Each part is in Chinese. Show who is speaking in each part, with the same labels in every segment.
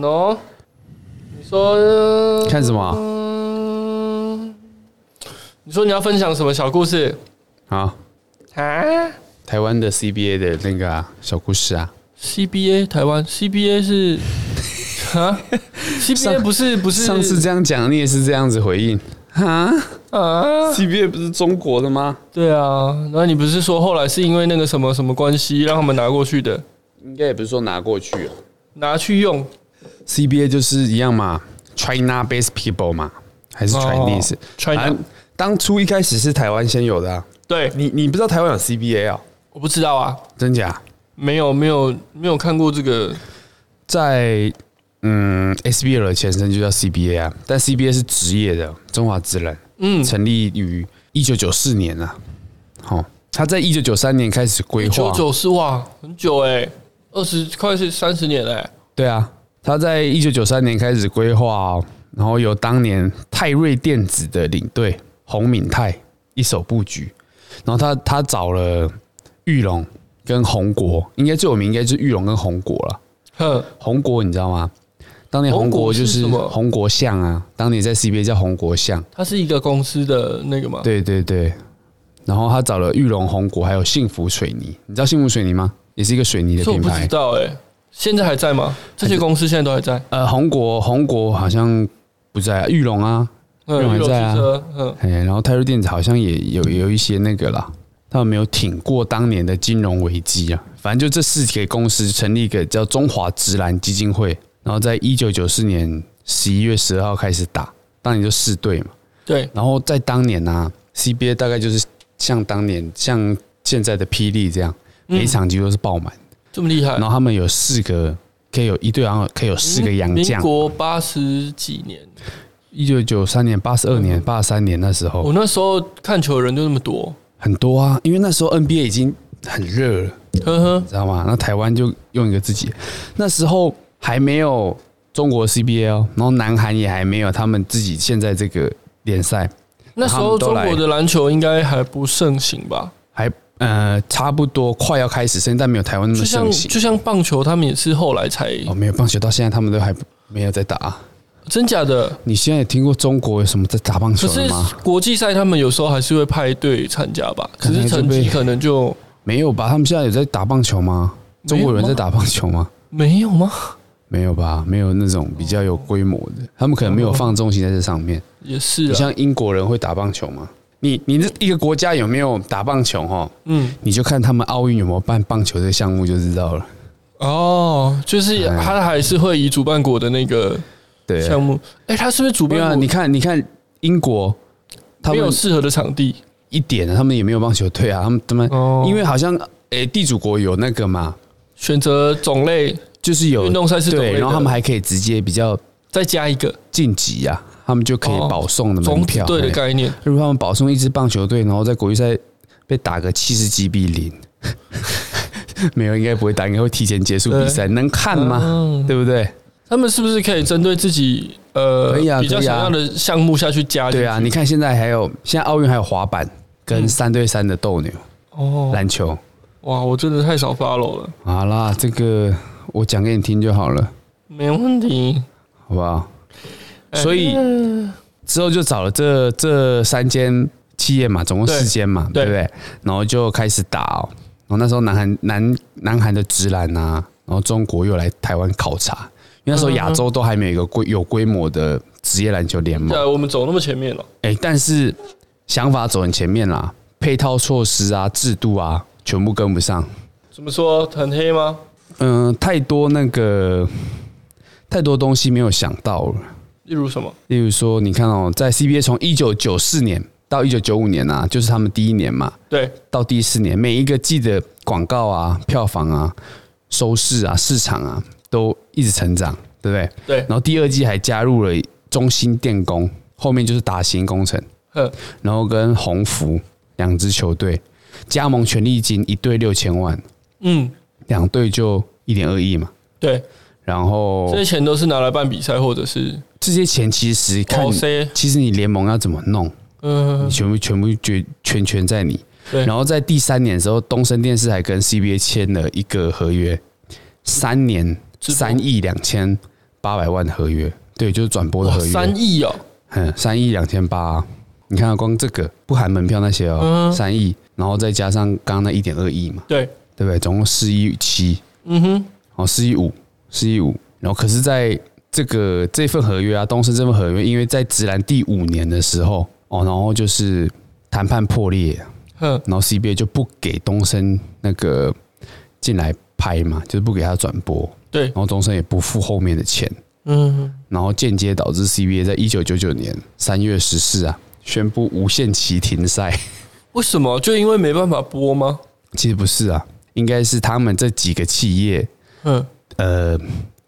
Speaker 1: 喏，你说
Speaker 2: 看什么？
Speaker 1: 嗯，你说你要分享什么小故事？
Speaker 2: 啊啊，台湾的 CBA 的那个、啊、小故事啊
Speaker 1: ？CBA 台湾 CBA 是啊？CBA 不是不是
Speaker 2: 上次这样讲，你也是这样子回应啊啊？CBA 不是中国的吗？
Speaker 1: 对啊，那你不是说后来是因为那个什么什么关系让他们拿过去的？
Speaker 2: 应该也不是说拿过去啊，
Speaker 1: 拿去用。
Speaker 2: CBA 就是一样嘛，China-based people 嘛，还是 Chinese？China、哦、当初一开始是台湾先有的、啊。
Speaker 1: 对，
Speaker 2: 你你不知道台湾有 CBA 啊？
Speaker 1: 我不知道啊，
Speaker 2: 真假？
Speaker 1: 没有没有没有看过这个。
Speaker 2: 在嗯，SBL 的前身就叫 CBA 啊，但 CBA 是职业的中华职篮，嗯，成立于一九九四年啊。好，他在一九九三年开始规划。一九
Speaker 1: 九四哇，很久哎、欸，二十快是三十年嘞、欸。
Speaker 2: 对啊。他在一九九三年开始规划哦，然后由当年泰瑞电子的领队洪敏泰一手布局，然后他他找了玉龙跟红国，应该最有名应该就是玉龙跟红国了。哼，宏国你知道吗？当年红国就是红国象啊，当年在 CBA 叫红国象，
Speaker 1: 它是一个公司的那个吗？
Speaker 2: 对对对，然后他找了玉龙红国还有幸福水泥，你知道幸福水泥吗？也是一个水泥的品牌。
Speaker 1: 我不知道哎。现在还在吗？这些公司现在都还在？
Speaker 2: 呃，红国红国好像不在啊，裕隆啊，玉龙还在啊，嗯，哎，然后泰瑞电子好像也有有一些那个啦，他们没有挺过当年的金融危机啊。反正就这四个公司成立一个叫中华直男基金会，然后在一九九四年十一月十二号开始打，当年就四队嘛，
Speaker 1: 对。
Speaker 2: 然后在当年呢、啊，CBA 大概就是像当年像现在的霹雳这样，每一场几乎都是爆满。
Speaker 1: 这么厉害，
Speaker 2: 然后他们有四个，可以有一队，然后可以有四个洋将。
Speaker 1: 民国八十几年，
Speaker 2: 一九九三年、八十二年、八十三年那时候，
Speaker 1: 我那时候看球的人就那么多，
Speaker 2: 很多啊，因为那时候 NBA 已经很热了，呵呵，知道吗？那台湾就用一个自己，那时候还没有中国 CBA，然后南韩也还没有他们自己现在这个联赛。
Speaker 1: 那时候中国的篮球应该还不盛行吧？
Speaker 2: 还。呃，差不多快要开始，现在没有台湾那么盛行。
Speaker 1: 就像棒球，他们也是后来才
Speaker 2: 哦，没有棒球到现在，他们都还没有在打。
Speaker 1: 真假的？
Speaker 2: 你现在也听过中国有什么在打棒球的吗？
Speaker 1: 可是国际赛他们有时候还是会派队参加吧？可是成绩可能就
Speaker 2: 没有吧？他们现在有在打棒球吗？中国人在打棒球吗？
Speaker 1: 没有吗？
Speaker 2: 没有吧？没有那种比较有规模的，他们可能没有放重心在这上面。
Speaker 1: 也是，
Speaker 2: 像英国人会打棒球吗？你你这一个国家有没有打棒球哦？嗯，你就看他们奥运有没有办棒球这个项目就知道了。
Speaker 1: 哦，就是他还是会以主办国的那个对项目。哎，他是不是主办国？
Speaker 2: 你看，你看英国，他们
Speaker 1: 没有适合的场地
Speaker 2: 一点，他们也没有棒球队啊。他们他们因为好像哎，地主国有那个嘛，
Speaker 1: 选择种类
Speaker 2: 就是有
Speaker 1: 运动赛事种类，
Speaker 2: 然后他们还可以直接比较
Speaker 1: 再加一个
Speaker 2: 晋级呀。他们就可以保送的门票，
Speaker 1: 对的概念。
Speaker 2: 如果他们保送一支棒球队，然后在国际赛被打个七十几比零，没有，应该不会打，应该会提前结束比赛，能看吗？对不对？
Speaker 1: 他们是不是可以针对自己呃比较想要的项目下去加？
Speaker 2: 对啊，你看现在还有，现在奥运还有滑板跟三对三的斗牛哦，篮球。
Speaker 1: 哇，我真的太少 follow 了。
Speaker 2: 好啦，这个我讲给你听就好了，
Speaker 1: 没问题，
Speaker 2: 好不好？所以之后就找了这这三间企业嘛，总共四间嘛，对，不对？然后就开始打哦。然后那时候南韩南南韩的直男啊，然后中国又来台湾考察，因为那时候亚洲都还没有一个规有规模的职业篮球联盟。
Speaker 1: 对，我们走那么前面了。
Speaker 2: 哎，但是想法走很前面啦，配套措施啊、制度啊，全部跟不上。
Speaker 1: 怎么说？很黑吗？
Speaker 2: 嗯，太多那个太多东西没有想到了。
Speaker 1: 例如什么？
Speaker 2: 例如说，你看哦，在 CBA 从一九九四年到一九九五年啊，就是他们第一年嘛。
Speaker 1: 对。到
Speaker 2: 第四年，每一个季的广告啊、票房啊、收视啊、市场啊，都一直成长，对不对？
Speaker 1: 对。
Speaker 2: 然后第二季还加入了中兴电工，后面就是达欣工程。呵。然后跟鸿福两支球队加盟权利金一队六千万。嗯。两队就一点二亿嘛。
Speaker 1: 对。
Speaker 2: 然后
Speaker 1: 这些钱都是拿来办比赛，或者是
Speaker 2: 这些钱其实看，其实你联盟要怎么弄，嗯，全部全部决全权在你。对。然后在第三年的时候，东森电视还跟 CBA 签了一个合约，三年三亿两千八百万合约，对，就是转播的合约，
Speaker 1: 三亿哦，
Speaker 2: 嗯，三亿两千八，你看光这个不含门票那些哦，三亿、嗯，然后再加上刚刚那一点二亿嘛，
Speaker 1: 对，
Speaker 2: 对不对？总共四亿七，嗯哼，哦，四亿五，四一五，然后可是在这个这份合约啊，东升这份合约，因为在直男第五年的时候，哦，然后就是谈判破裂，嗯，然后 CBA 就不给东升那个进来拍嘛，就是不给他转播。对，然后东升也不付后面的钱，嗯，然后间接导致 CBA 在一九九九年三月十四啊宣布无限期停赛。
Speaker 1: 为什么？就因为没办法播吗？
Speaker 2: 其实不是啊，应该是他们这几个企业，嗯，呃，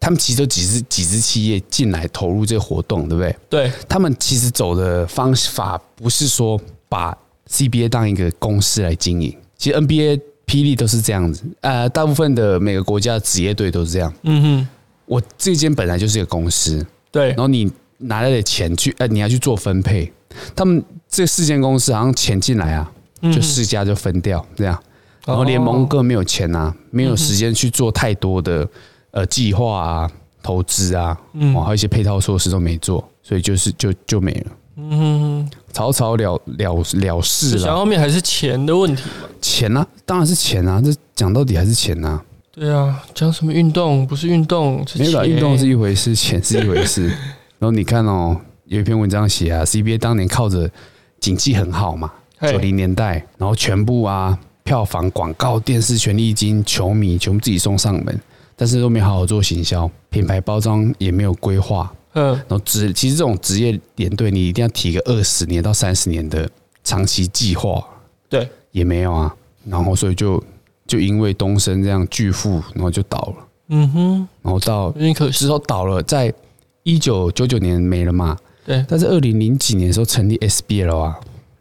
Speaker 2: 他们其实都几支几支企业进来投入这个活动，对不对？
Speaker 1: 对，
Speaker 2: 他们其实走的方法不是说把 CBA 当一个公司来经营，其实 NBA。霹雳都是这样子，呃，大部分的每个国家的职业队都是这样。嗯哼，我这间本来就是一个公司，
Speaker 1: 对，
Speaker 2: 然后你拿来的钱去，呃，你要去做分配。他们这四间公司好像钱进来啊，就四家就分掉这样。然后联盟更没有钱啊，没有时间去做太多的呃计划啊、投资啊，嗯，还有一些配套措施都没做，所以就是就就没了。嗯，草草了了了事了。
Speaker 1: 想后面还是钱的问题嘛？
Speaker 2: 钱啊，当然是钱啊！这讲到底还是钱啊。
Speaker 1: 对啊，讲什么运动不是运动？
Speaker 2: 没有，运动是一回事，钱是一回事。然后你看哦，有一篇文章写啊，CBA 当年靠着经济很好嘛，九零年代，然后全部啊票房、广告、电视、权利金、球迷全部自己送上门，但是都没好好做行销，品牌包装也没有规划。嗯，然后职其实这种职业联队，你一定要提个二十年到三十年的长期计划，
Speaker 1: 对，
Speaker 2: 也没有啊。然后所以就就因为东升这样巨富，然后就倒了。嗯哼，然后到之后倒了，在一九九九年没了嘛。
Speaker 1: 对，
Speaker 2: 但是二零零几年的时候成立 SBL 啊，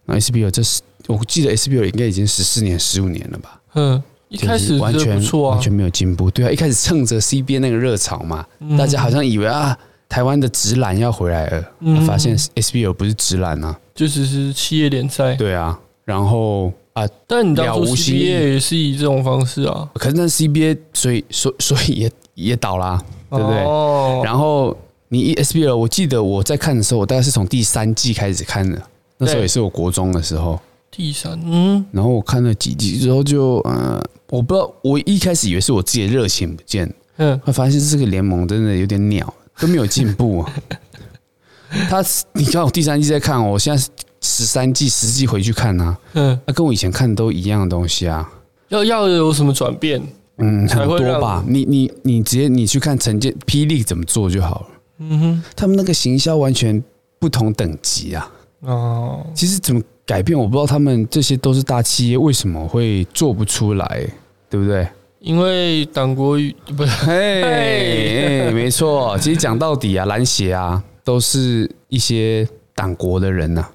Speaker 2: 那 SBL 这是我记得 SBL 应该已经十四年十五年了吧？
Speaker 1: 嗯，一开始
Speaker 2: 完全完全没有进步。对啊，一开始趁着 CBA 那个热潮嘛，大家好像以为啊。台湾的直男要回来了，嗯、发现 SBL 不是直男啊，
Speaker 1: 就只是企业联赛。
Speaker 2: 对啊，然后啊，
Speaker 1: 但你当初 CBA 也是以这种方式啊。
Speaker 2: 可是那 CBA 所以所所以也也倒啦，对不对？哦、然后你 SBL，我记得我在看的时候，我大概是从第三季开始看的，那时候也是我国中的时候。
Speaker 1: 第三，嗯。
Speaker 2: 然后我看了几集之后就，就嗯，我不知道，我一开始以为是我自己的热情不见，嗯，会发现这个联盟真的有点鸟。都没有进步啊！他，你看我第三季在看，我现在十三季、十季回去看啊，嗯，那跟我以前看的都一样的东西啊。
Speaker 1: 要要有什么转变？
Speaker 2: 嗯，很多吧。你你你直接你去看陈建霹雳怎么做就好了。嗯哼，他们那个行销完全不同等级啊。哦，其实怎么改变，我不知道。他们这些都是大企业，为什么会做不出来？对不对？
Speaker 1: 因为党国语不是，
Speaker 2: 哎，没错。其实讲到底啊，篮协啊，都是一些党国的人呐、啊。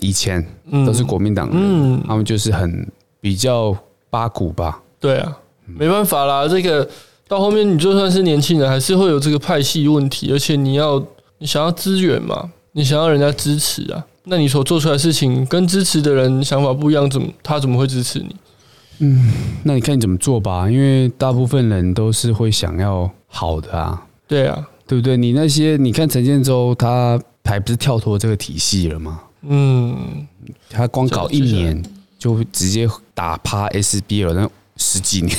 Speaker 2: 以前都是国民党人，嗯，他们就是很比较八股吧。
Speaker 1: 对啊，没办法啦。这个到后面，你就算是年轻人，还是会有这个派系问题。而且你要你想要资源嘛，你想要人家支持啊，那你所做出来的事情跟支持的人想法不一样，怎么他怎么会支持你？
Speaker 2: 嗯，那你看你怎么做吧，因为大部分人都是会想要好的啊。
Speaker 1: 对啊，
Speaker 2: 对不对？你那些，你看陈建州，他还不是跳脱这个体系了吗？嗯，他光搞一年就直接打趴 SBL 那十几年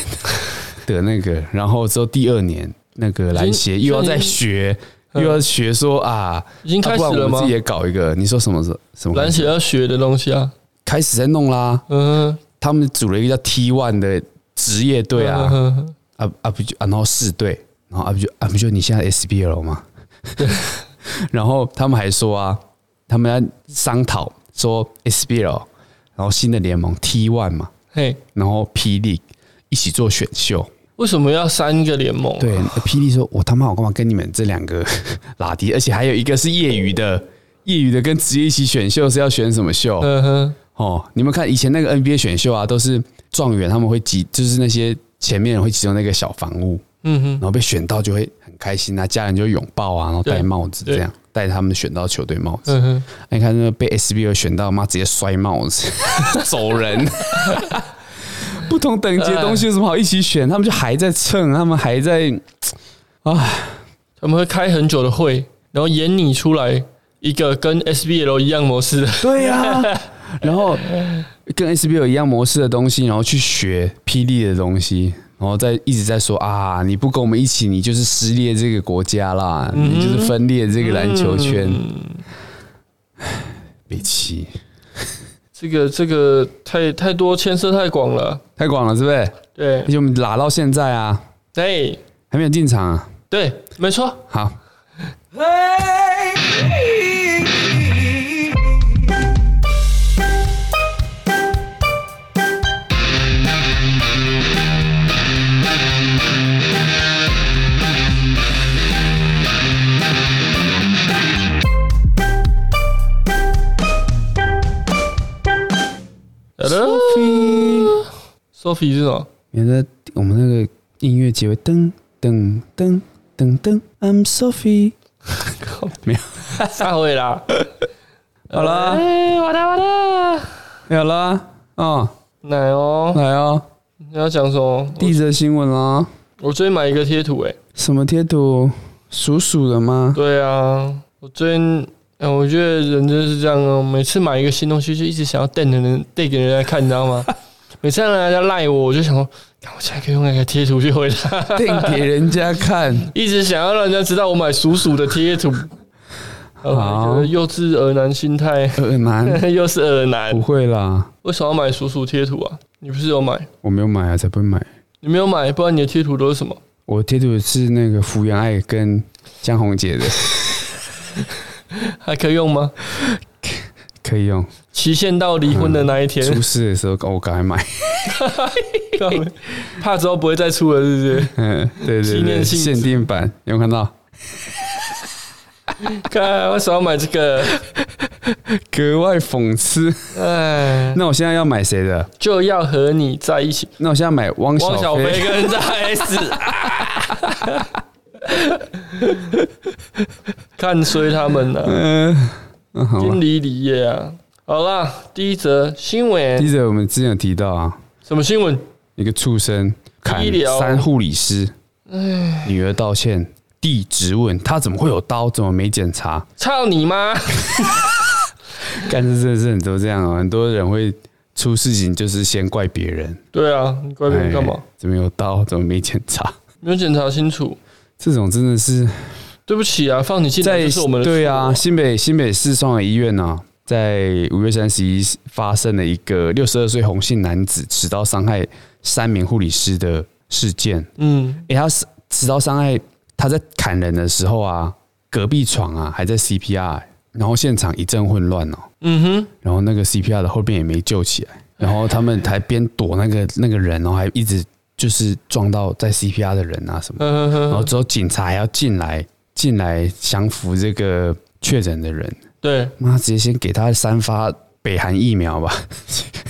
Speaker 2: 的那个，然后之后第二年那个篮协又要再学，又要学说啊，
Speaker 1: 已经开始了吗？
Speaker 2: 自己也搞一个，你说什么是什么？
Speaker 1: 篮协要学的东西啊，
Speaker 2: 开始在弄啦。嗯。他们组了一个叫 T One 的职业队啊，啊啊不就啊，然后四队，然后啊不就啊不就你现在 SBL 吗？对，然后他们还说啊，他们要商讨说 SBL，然后新的联盟 T One 嘛，嘿，然后霹雳一起做选秀，
Speaker 1: 为什么要三个联盟？
Speaker 2: 对，霹雳说，我他妈我干嘛跟你们这两个 拉低，而且还有一个是业余的，业余的跟职业一起选秀是要选什么秀？嗯哼。哦，你们看以前那个 NBA 选秀啊，都是状元他们会集，就是那些前面人会集中那个小房屋，嗯哼，然后被选到就会很开心啊，家人就拥抱啊，然后戴帽子这样，戴他们选到球队帽子。嗯哼，你看那个被 SBL 选到，妈直接摔帽子 走人。不同等级的东西有什么好一起选？他们就还在蹭，他们还在，啊，
Speaker 1: 他们会开很久的会，然后演你出来一个跟 SBL 一样模式的。
Speaker 2: 对呀、啊，然后跟 SBL 一样模式的东西，然后去学霹雳的东西，然后再一直在说啊，你不跟我们一起，你就是撕裂这个国家啦，嗯、你就是分裂这个篮球圈。北七、嗯，
Speaker 1: 这个这个太太多牵涉太广了，
Speaker 2: 太广了，是不是？
Speaker 1: 对，
Speaker 2: 而且我们拉到现在啊，
Speaker 1: 对，
Speaker 2: 还没有进场啊。
Speaker 1: 对，没错。
Speaker 2: 好。
Speaker 1: Hello，Sophie，Sophie 是什么？
Speaker 2: 免得我们那个音乐结尾噔噔噔。噔噔，I'm Sophie，没有，
Speaker 1: 散会啦。
Speaker 2: 好了，
Speaker 1: 哎，我的我的，
Speaker 2: 好了，哦，
Speaker 1: 来哦，
Speaker 2: 来哦，
Speaker 1: 你要讲什么？
Speaker 2: 第一则新闻啦。
Speaker 1: 我最近买一个贴图，哎，什
Speaker 2: 么贴图？鼠鼠的吗？
Speaker 1: 对啊，我最近，哎，我觉得人就是这样哦，每次买一个新东西，就一直想要带人带给人家看，你知道吗？每次让人家赖我，我就想说。我现在可以用那个贴图去回答，
Speaker 2: 定给人家看，
Speaker 1: 一直想要让人家知道我买鼠鼠的贴图。好，幼稚儿男心态，
Speaker 2: 耳男
Speaker 1: 又是耳男，
Speaker 2: 不会啦。
Speaker 1: 为什么要买鼠鼠贴图啊？你不是有买？
Speaker 2: 我没有买啊，才不会买。
Speaker 1: 你没有买，不然你的贴图都是什么？
Speaker 2: 我贴图是那个福原爱跟江宏杰的，
Speaker 1: 还可以用吗？
Speaker 2: 可以用。
Speaker 1: 期限到离婚的那一天，
Speaker 2: 出事的时候，我赶快买。
Speaker 1: 怕之后不会再出了，是不是？
Speaker 2: 嗯，对对对，纪念性限定版，有没有看到？
Speaker 1: 看，为什么要买这个？
Speaker 2: 格外讽刺。哎，那我现在要买谁的？
Speaker 1: 就要和你在一起。
Speaker 2: 那我现在买汪小
Speaker 1: 小菲跟大 S。看衰他们了。嗯，经理李业啊。好了，第一则新闻。
Speaker 2: 第一则我们之前有提到啊，
Speaker 1: 什么新闻？
Speaker 2: 一个畜生砍三护理师，唉，女儿道歉，弟质问他怎么会有刀，怎么没检查？
Speaker 1: 操你妈！
Speaker 2: 干这真的是很多这样啊，很多人会出事情就是先怪别人。
Speaker 1: 对啊，你怪别人干嘛？
Speaker 2: 怎么有刀，怎么没检查？
Speaker 1: 没有检查清楚，
Speaker 2: 这种真的是
Speaker 1: 对不起啊，放你进来就是我们的错。
Speaker 2: 对啊，新北新北市双和医院呢、啊。在五月三十一发生了一个六十二岁红姓男子持刀伤害三名护理师的事件。嗯，哎，他是持刀伤害，他在砍人的时候啊，隔壁床啊还在 CPR，然后现场一阵混乱哦。嗯哼，然后那个 CPR 的后边也没救起来，然后他们还边躲那个那个人，然后还一直就是撞到在 CPR 的人啊什么，然后之后警察还要进来进来降服这个确诊的人。
Speaker 1: 对，
Speaker 2: 妈直接先给他三发北韩疫苗吧，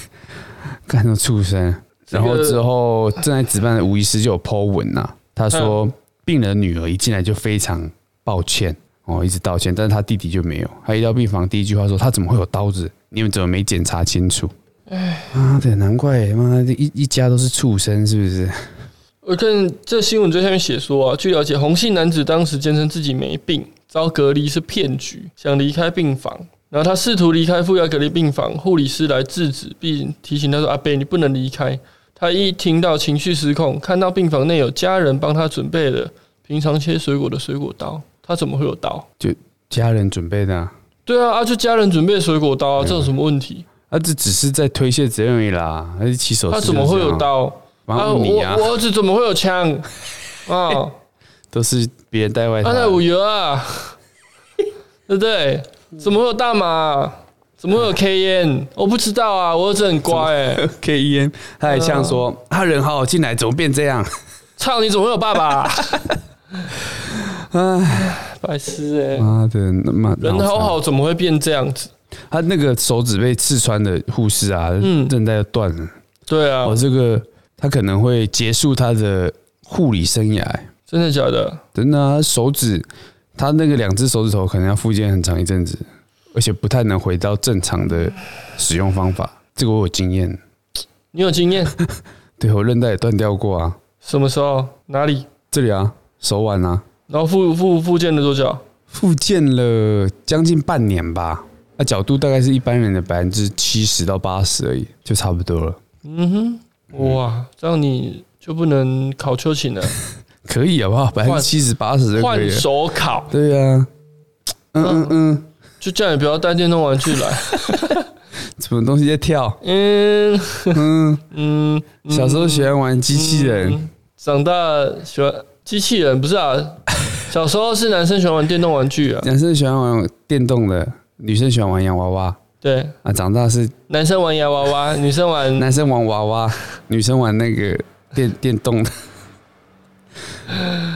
Speaker 2: 干那畜生！然后之后正在值班的吴医师就有 po 文呐，他说病人的女儿一进来就非常抱歉哦，一直道歉，但是他弟弟就没有。他一到病房，第一句话说他怎么会有刀子？你们怎么没检查清楚？哎，妈的，难怪妈的一一家都是畜生，是不是？
Speaker 1: 我看这新闻最下面写说啊，据了解，红姓男子当时坚称自己没病。遭隔离是骗局，想离开病房，然后他试图离开负压隔离病房，护理师来制止，并提醒他说：“阿贝，你不能离开。”他一听到情绪失控，看到病房内有家人帮他准备了平常切水果的水果刀，他怎么会有刀？
Speaker 2: 就家人准备的、啊。
Speaker 1: 对啊，啊，就家人准备的水果刀啊，这有什么问题？
Speaker 2: 啊，这只是在推卸责任而已啦，还是起手？
Speaker 1: 他怎么会有刀？啊，我我儿子怎么会有枪？啊？
Speaker 2: 都是别人带外套。
Speaker 1: 他在五油啊，对不对？怎么会有大麻？怎么会有 K 烟？我不知道啊，我儿子很乖哎、欸。
Speaker 2: K 烟，他还像说他人好好进来，怎么变这样？
Speaker 1: 操，你怎么会有爸爸？哎，白痴哎！
Speaker 2: 妈的，那么
Speaker 1: 人好好怎么会变这样子？
Speaker 2: 他那个手指被刺穿的护士啊，嗯，韧带断了。
Speaker 1: 对啊，
Speaker 2: 我这个他可能会结束他的护理生涯。
Speaker 1: 真的假的？
Speaker 2: 真的啊！手指，他那个两只手指头可能要复健很长一阵子，而且不太能回到正常的使用方法。这个我有经验。
Speaker 1: 你有经验？
Speaker 2: 对，我韧带也断掉过啊。
Speaker 1: 什么时候？哪里？
Speaker 2: 这里啊，手腕啊。
Speaker 1: 然后复复复健了多久？
Speaker 2: 复健了将近半年吧。那角度大概是一般人的百分之七十到八十而已，就差不多了。
Speaker 1: 嗯哼，哇，这样你就不能考秋瑾了？
Speaker 2: 可以好不好？百分之七十八十
Speaker 1: 换手考。
Speaker 2: 对呀、啊，嗯嗯嗯，
Speaker 1: 就叫你不要带电动玩具来。
Speaker 2: 什么东西在跳？
Speaker 1: 嗯嗯嗯，
Speaker 2: 小时候喜欢玩机器人，嗯、
Speaker 1: 长大喜欢机器人不是啊？小时候是男生喜欢玩电动玩具啊，
Speaker 2: 男生喜欢玩电动的，女生喜欢玩洋娃娃。
Speaker 1: 对
Speaker 2: 啊，长大是
Speaker 1: 男生玩洋娃娃，女生玩
Speaker 2: 男生玩娃娃，女生玩那个电电动的。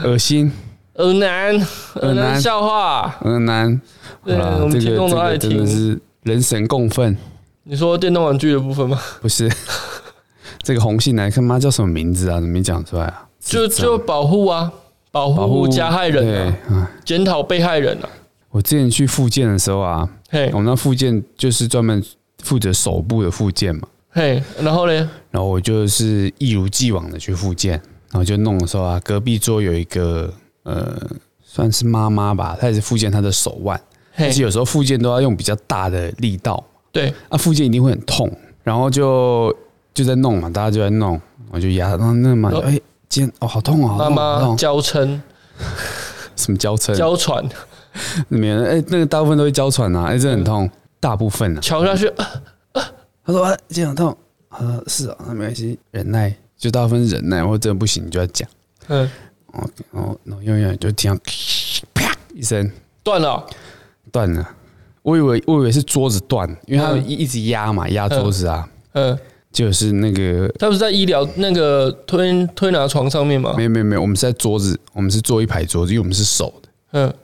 Speaker 2: 恶心，
Speaker 1: 恶男，恶男笑话，
Speaker 2: 恶男。
Speaker 1: 对，我们听众都爱听，
Speaker 2: 真的是人神共愤。
Speaker 1: 你说电动玩具的部分吗？
Speaker 2: 不是，这个红杏男，看妈叫什么名字啊？怎么没讲出来啊？
Speaker 1: 就就保护啊，保护加害人啊，检讨被害人啊。
Speaker 2: 我之前去复健的时候啊，嘿，我们那附件就是专门负责手部的复健嘛，
Speaker 1: 嘿，然后呢？
Speaker 2: 然后我就是一如既往的去复健。然后就弄的时候啊，隔壁桌有一个呃，算是妈妈吧，她也是复健她的手腕，而且有时候复健都要用比较大的力道，
Speaker 1: 对，
Speaker 2: 啊，复健一定会很痛，然后就就在弄嘛，大家就在弄，我就压，然后那嘛，哎，今天哦，好痛哦，
Speaker 1: 妈妈娇嗔，
Speaker 2: 什么娇嗔？
Speaker 1: 娇喘，
Speaker 2: 没有，哎，那个大部分都会娇喘啊，哎，这很痛，大部分啊，
Speaker 1: 敲下去，啊 啊
Speaker 2: 他说啊，今天很痛，他说是啊，那没关系，忍耐。就大部分忍耐，或者真的不行，你就要讲。嗯，然后然后然后永远就听到啪一声
Speaker 1: 断了，
Speaker 2: 断了。我以为我以为是桌子断，因为他们一一直压嘛，压桌子啊。嗯，就是那个
Speaker 1: 他不是在医疗那个推推拿床上面吗？
Speaker 2: 没有没有没有，我们是在桌子，我们是坐一排桌子，因为我们是手的。嗯，嘿，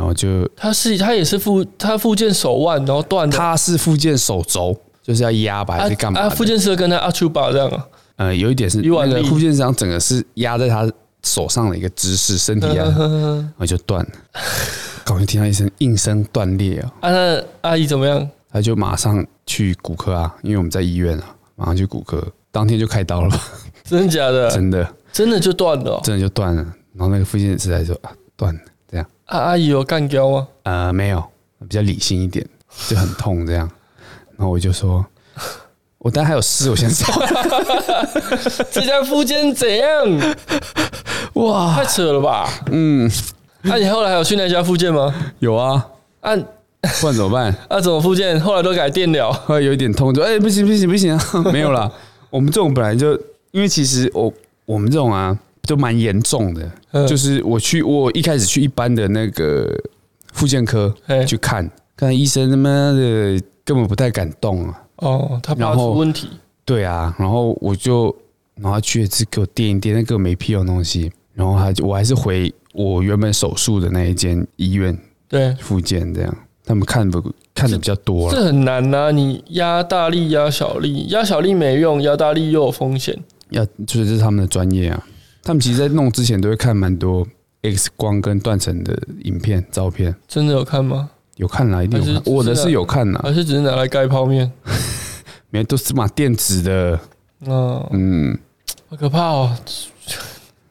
Speaker 2: 然后就
Speaker 1: 他是他也是附他复健手腕，然后断的。
Speaker 2: 他是复健手肘，就是要压吧，还是干嘛？
Speaker 1: 啊，复健师跟他阿丘巴这样啊。
Speaker 2: 呃，有一点是那个复健师整个是压在他手上的一个姿势，身体压，然后就断了。刚才听到一声应声断裂啊！
Speaker 1: 啊，那阿姨怎么样？
Speaker 2: 他就马上去骨科啊，因为我们在医院啊，马上去骨科，当天就开刀了。
Speaker 1: 真的假的？
Speaker 2: 真的，
Speaker 1: 真的就断了，真
Speaker 2: 的就断了。然后那个附件师来说啊，断了。
Speaker 1: 啊，阿姨有干胶吗？
Speaker 2: 呃，没有，比较理性一点，就很痛这样。然后我就说。我当然还有事，我先走。
Speaker 1: 这家附件怎样？哇，太扯了吧！嗯，那、啊、你后来还有去那家附件吗？
Speaker 2: 有啊。啊，不然怎么办？
Speaker 1: 啊，怎么附件？后来都改电了，
Speaker 2: 后来有一点痛，就哎、欸，不行不行不行啊！没有啦。我们这种本来就，因为其实我我们这种啊，就蛮严重的。嗯、就是我去，我一开始去一般的那个复健科去看，看医生他妈的根本不太敢动啊。
Speaker 1: 哦，他怕出问题。
Speaker 2: 对啊，然后我就，然后他去一次给我垫一垫，那个没屁用东西。然后他就，我还是回我原本手术的那一间医院，对，复健这样。他们看不看的比较多了。
Speaker 1: 这很难呐、啊，你压大力压小力，压小力没用，压大力又有风险。
Speaker 2: 要就是这是他们的专业啊。他们其实，在弄之前都会看蛮多 X 光跟断层的影片、照片。
Speaker 1: 真的有看吗？
Speaker 2: 有看啦，一定有看。我的是有看啦，
Speaker 1: 还是只是拿来盖泡面？
Speaker 2: 没，都是嘛电子的。哦、嗯，
Speaker 1: 好可怕哦，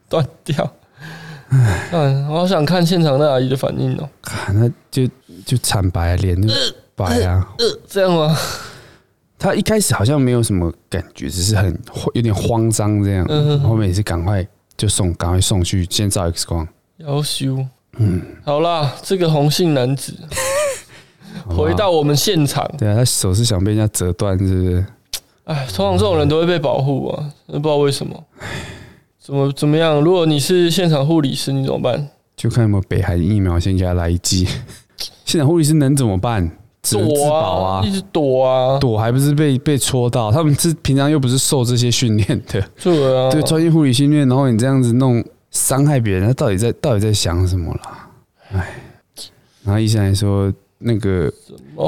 Speaker 1: 断掉。嗯，我好想看现场那阿姨的反应哦。
Speaker 2: 看，那就就惨白，脸就白啊。
Speaker 1: 呃，这样吗？
Speaker 2: 他一开始好像没有什么感觉，只是很有点慌张这样。嗯，后面也是赶快就送，赶快送去先照 X 光。
Speaker 1: 要修。嗯，好啦，这个红杏男子。回到我们现场，
Speaker 2: 对啊，他手是想被人家折断，是不是？
Speaker 1: 哎，通常这种人都会被保护啊，不知道为什么。怎么怎么样？如果你是现场护理师，你怎么办？
Speaker 2: 就看有没有北韩疫苗，先给他来一剂。现场护理师能怎么办？只能自保啊，
Speaker 1: 一直躲啊，
Speaker 2: 躲还不是被被戳到？他们是平常又不是受这些训练的，
Speaker 1: 对啊，
Speaker 2: 对专业护理训练，然后你这样子弄伤害别人，他到底在到底在想什么啦？哎，然后医生还说。那个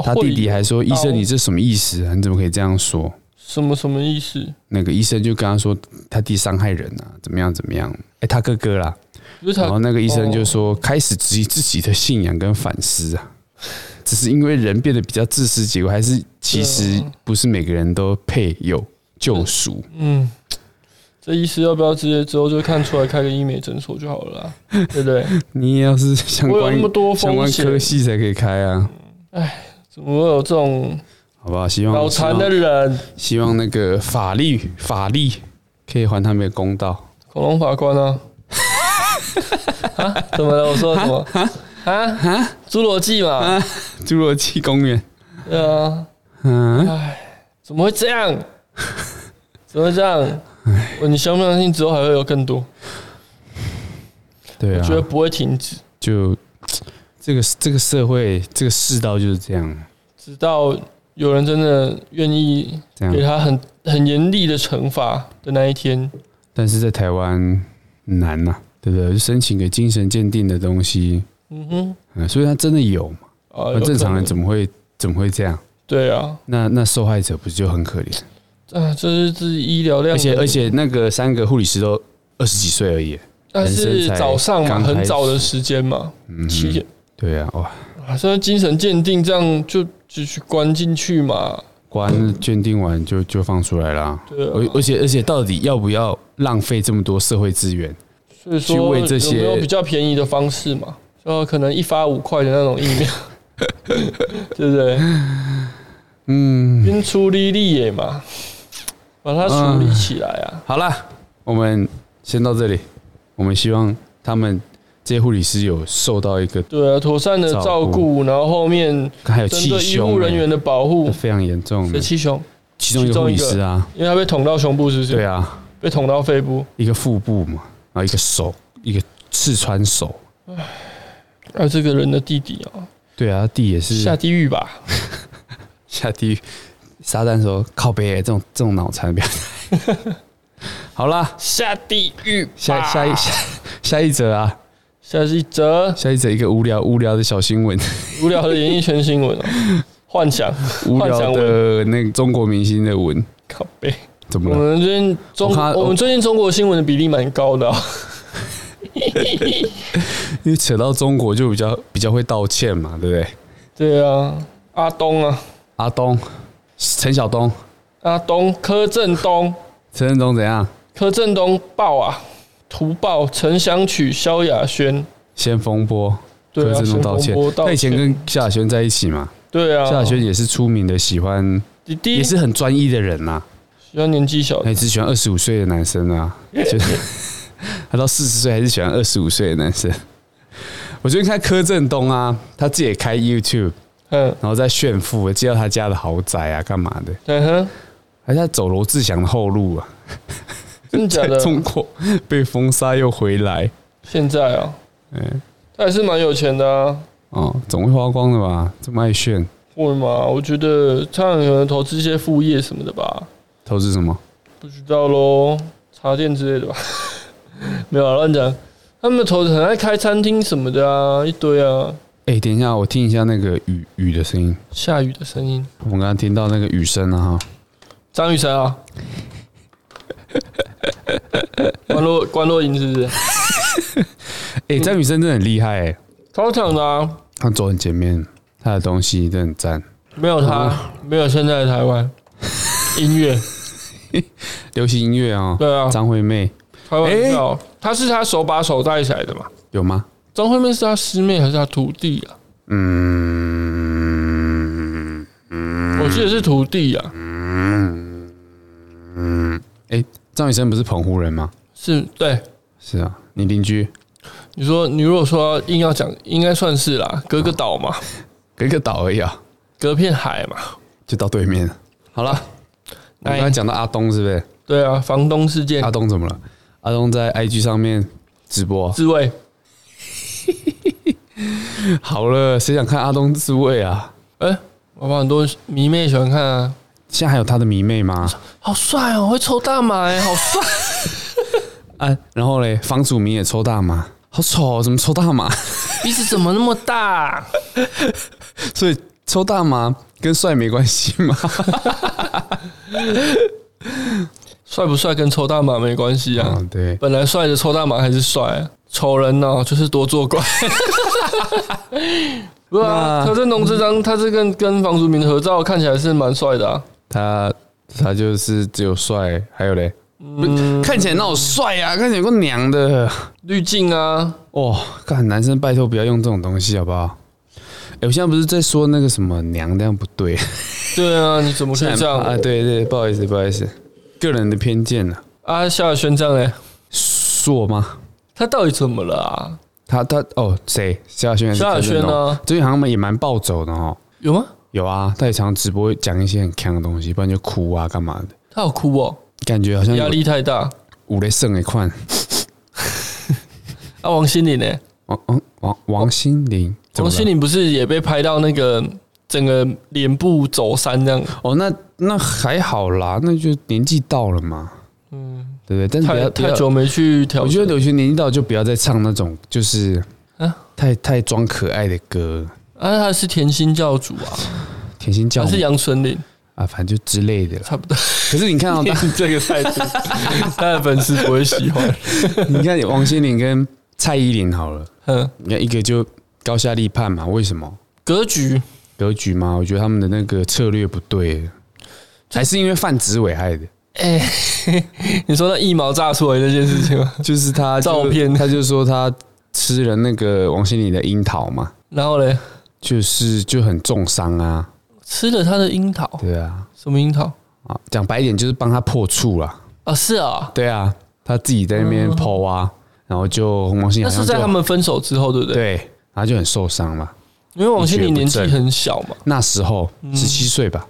Speaker 2: 他弟弟还说：“医生，你这什么意思啊？你怎么可以这样说？
Speaker 1: 什么什么意思？”
Speaker 2: 那个医生就跟他说：“他弟伤害人啊，怎么样怎么样？”哎，他哥哥啦。然后那个医生就说：“开始质疑自己的信仰跟反思啊，只是因为人变得比较自私，结果还是其实不是每个人都配有救赎。”嗯，
Speaker 1: 这医师要不要直接之后就看出来开个医美诊所就好了啦，对不对？
Speaker 2: 你也要是相关
Speaker 1: 那么多
Speaker 2: 相关科系才可以开啊。
Speaker 1: 哎，怎么会有这种？
Speaker 2: 好吧，希望
Speaker 1: 脑残的人，
Speaker 2: 希望那个法律法律可以还他们公道。
Speaker 1: 恐龙法官啊？啊？怎么了？我说什么？啊啊？侏罗纪嘛？
Speaker 2: 侏罗纪公园。
Speaker 1: 对啊。嗯。哎，怎么会这样？怎么会这样？你相不相信之后还会有更多？
Speaker 2: 对啊，
Speaker 1: 我觉得不会停止。
Speaker 2: 就这个这个社会，这个世道就是这样。
Speaker 1: 直到有人真的愿意给他很很严厉的惩罚的那一天。
Speaker 2: 但是在台湾难呐、啊，对不对？申请个精神鉴定的东西，嗯哼，嗯，所以他真的有嘛？啊，那正常人怎么会怎么会这样？
Speaker 1: 对啊，
Speaker 2: 那那受害者不是就很可怜？
Speaker 1: 啊，这是自己医疗量，
Speaker 2: 而且而且那个三个护理师都二十几岁而已，
Speaker 1: 但是早上嘛，很早的时间嘛，嗯，七点，
Speaker 2: 对啊，哇，
Speaker 1: 啊，现在精神鉴定这样就就去关进去嘛，
Speaker 2: 关鉴定完就就放出来了，对，而而且而且到底要不要浪费这么多社会资源，
Speaker 1: 所以说有没有比较便宜的方式嘛？就可能一发五块的那种疫苗，对不对？嗯，先处理你也嘛。把它处理起来啊！
Speaker 2: 好了，我们先到这里。我们希望他们这些护理师有受到一个
Speaker 1: 对啊妥善的照顾，然后后面
Speaker 2: 还有气胸，
Speaker 1: 医护人员的保护
Speaker 2: 非常严重。
Speaker 1: 是气胸，
Speaker 2: 其中一个护理师啊，
Speaker 1: 因为他被捅到胸部，是不是？
Speaker 2: 对啊，
Speaker 1: 被捅到肺部，
Speaker 2: 一个腹部嘛，然后一个手，一个刺穿手。哎，
Speaker 1: 而这个人的弟弟哦，
Speaker 2: 对啊，弟也是
Speaker 1: 下地狱吧？
Speaker 2: 下地狱。撒旦说：“靠北，这种这种脑残表态。好了，
Speaker 1: 下地狱。
Speaker 2: 下下一下下一则啊，
Speaker 1: 下一则，
Speaker 2: 下一则一个无聊无聊的小新闻，
Speaker 1: 无聊的演艺圈新闻啊，幻想
Speaker 2: 无聊的那个中国明星的文。
Speaker 1: 靠背，
Speaker 2: 怎么了？
Speaker 1: 我们最近中我，我们最近中国新闻的比例蛮高的，啊，
Speaker 2: 因为扯到中国就比较比较会道歉嘛，对不对？
Speaker 1: 对啊，阿东啊，
Speaker 2: 阿东。”陈晓东，
Speaker 1: 阿东，柯震东，
Speaker 2: 陈震东怎样？
Speaker 1: 柯震东爆啊！图爆陈翔曲萧亚轩
Speaker 2: 先风波，
Speaker 1: 对啊，
Speaker 2: 柯震东道歉。他以前跟萧亚轩在一起嘛？
Speaker 1: 对啊，
Speaker 2: 萧亚轩也是出名的喜欢，
Speaker 1: 弟弟
Speaker 2: 也是很专一的人呐、啊，
Speaker 1: 喜欢年纪小的，
Speaker 2: 他只喜欢二十五岁的男生啊，就是他到四十岁还是喜欢二十五岁的男生。我最近看柯震东啊，他自己也开 YouTube。嗯，然后在炫富，介绍他家的豪宅啊，干嘛的？嗯哼，还在走罗志祥的后路啊？
Speaker 1: 真的假的？
Speaker 2: 中国被封杀又回来，
Speaker 1: 现在啊，嗯，他还是蛮有钱的啊。
Speaker 2: 哦，总会花光的吧？这么爱炫？
Speaker 1: 会吗？我觉得他可能投资一些副业什么的吧。
Speaker 2: 投资什么？
Speaker 1: 不知道喽，茶店之类的吧？没有啊，乱讲。他们投资很爱开餐厅什么的啊，一堆啊。
Speaker 2: 哎、欸，等一下，我听一下那个雨雨的声音，
Speaker 1: 下雨的声音。
Speaker 2: 我刚刚听到那个雨声了哈，
Speaker 1: 张雨生啊，关洛关洛音是不是？
Speaker 2: 哎、欸，张雨生真的很厉害、欸，
Speaker 1: 超强的啊！
Speaker 2: 他走很前面，他的东西真的很赞。
Speaker 1: 没有他，嗯、没有现在的台湾音乐，
Speaker 2: 流行音乐啊。
Speaker 1: 对啊，
Speaker 2: 张惠妹，
Speaker 1: 开玩笑，他是他手把手带起来的嘛？
Speaker 2: 有吗？
Speaker 1: 张惠妹是他师妹还是他徒弟啊？
Speaker 2: 嗯嗯，
Speaker 1: 我记得是徒弟啊。
Speaker 2: 嗯嗯，哎，张雨生不是澎湖人吗？
Speaker 1: 是，对，
Speaker 2: 是啊。你邻居？
Speaker 1: 你说你如果说硬要讲，应该算是啦，隔个岛嘛，
Speaker 2: 隔个岛而已啊，
Speaker 1: 隔片海嘛，
Speaker 2: 就到对面。好了，我刚才讲到阿东是不是？
Speaker 1: 对啊，房东事件。
Speaker 2: 阿东怎么了？阿东在 IG 上面直播
Speaker 1: 自慰。
Speaker 2: 好了，谁想看阿东自慰啊？
Speaker 1: 哎、欸，我把很多迷妹喜欢看啊。
Speaker 2: 现在还有他的迷妹吗？
Speaker 1: 好帅哦，会抽大麻哎，好帅。
Speaker 2: 啊，然后嘞，房祖名也抽大麻，好丑，怎么抽大麻？
Speaker 1: 鼻子怎么那么大？
Speaker 2: 所以抽大麻跟帅没关系吗？
Speaker 1: 帅不帅跟抽大麻没关系啊。
Speaker 2: 哦、对，
Speaker 1: 本来帅的抽大麻还是帅。丑人呢、喔，就是多作怪。不是啊，柯震东这张，他这跟跟房祖名合照，看起来是蛮帅的啊。
Speaker 2: 他他就是只有帅，还有嘞，嗯，看起来那么帅啊，看起来有个娘的
Speaker 1: 滤镜啊。
Speaker 2: 哦，看男生拜托不要用这种东西好不好？哎、欸，我现在不是在说那个什么娘，那样不对。
Speaker 1: 对啊，你怎么可以这样
Speaker 2: 啊？对对，不好意思，不好意思，个人的偏见了。
Speaker 1: 啊，萧亚轩这样呢？
Speaker 2: 说吗？
Speaker 1: 他到底怎么了啊？
Speaker 2: 他他哦，谁？萧亚轩？
Speaker 1: 萧亚轩呢？
Speaker 2: 最近好像也蛮暴走的哦。
Speaker 1: 有吗？
Speaker 2: 有啊，他也常直播讲一些很强的东西，不然就哭啊，干嘛的？
Speaker 1: 他好哭哦，
Speaker 2: 感觉好像
Speaker 1: 压力太大。
Speaker 2: 五雷胜一块。
Speaker 1: 啊，王心凌呢？
Speaker 2: 王王王王心凌，
Speaker 1: 王心凌不是也被拍到那个整个脸部走山这样？
Speaker 2: 哦，那那还好啦，那就年纪到了嘛。嗯，对不对？但是不要
Speaker 1: 太久没去调，
Speaker 2: 我觉得有些年纪到就不要再唱那种就是啊太太装可爱的歌。
Speaker 1: 啊，他是甜心教主啊，
Speaker 2: 甜心教主
Speaker 1: 是杨丞琳
Speaker 2: 啊，反正就之类的，
Speaker 1: 差不多。
Speaker 2: 可是你看到 他
Speaker 1: 这个态度，他的粉丝不会喜欢。
Speaker 2: 你看王心凌跟蔡依林好了，嗯，你看一个就高下立判嘛，为什么？
Speaker 1: 格局，
Speaker 2: 格局吗，我觉得他们的那个策略不对，还是因为范植伟害的。哎，
Speaker 1: 你说那一毛炸出来那件事情吗？
Speaker 2: 就是他照片，他就说他吃了那个王心凌的樱桃嘛，
Speaker 1: 然后嘞？
Speaker 2: 就是就很重伤啊，
Speaker 1: 吃了他的樱桃。
Speaker 2: 对啊，
Speaker 1: 什么樱桃
Speaker 2: 啊？讲白一点就是帮他破处了。
Speaker 1: 啊，是啊，
Speaker 2: 对啊，他自己在那边剖啊，然后就王心凌。
Speaker 1: 那是在他们分手之后，对不对？
Speaker 2: 对，然后就很受伤嘛。
Speaker 1: 因为王心凌年纪很小嘛，
Speaker 2: 那时候十七岁吧。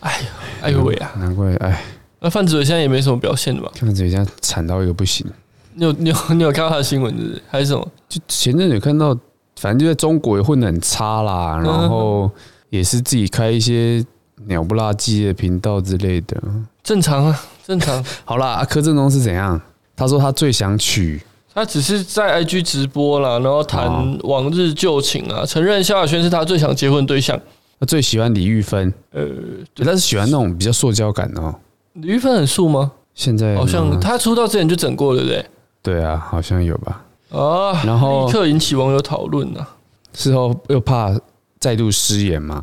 Speaker 1: 哎呀，哎呦喂啊！
Speaker 2: 难怪哎。
Speaker 1: 那范子伟现在也没什么表现的吧？
Speaker 2: 范子伟现在惨到一个不行。
Speaker 1: 你有你有你有看到他的新闻是是？还是什么？
Speaker 2: 就前阵子有看到。反正就在中国也混得很差啦，然后也是自己开一些鸟不拉几的频道之类的，
Speaker 1: 正常啊，正常。
Speaker 2: 好啦，柯震东是怎样？他说他最想娶，
Speaker 1: 他只是在 IG 直播啦，然后谈往日旧情啊，承认萧亚轩是他最想结婚对象。
Speaker 2: 他最喜欢李玉芬，呃，对，他是喜欢那种比较塑胶感的哦。
Speaker 1: 李玉芬很素吗？
Speaker 2: 现在
Speaker 1: 好像他出道之前就整过了，对不对？
Speaker 2: 对啊，好像有吧。
Speaker 1: 啊，然后立刻引起网友讨论啊。
Speaker 2: 事后又怕再度失言嘛，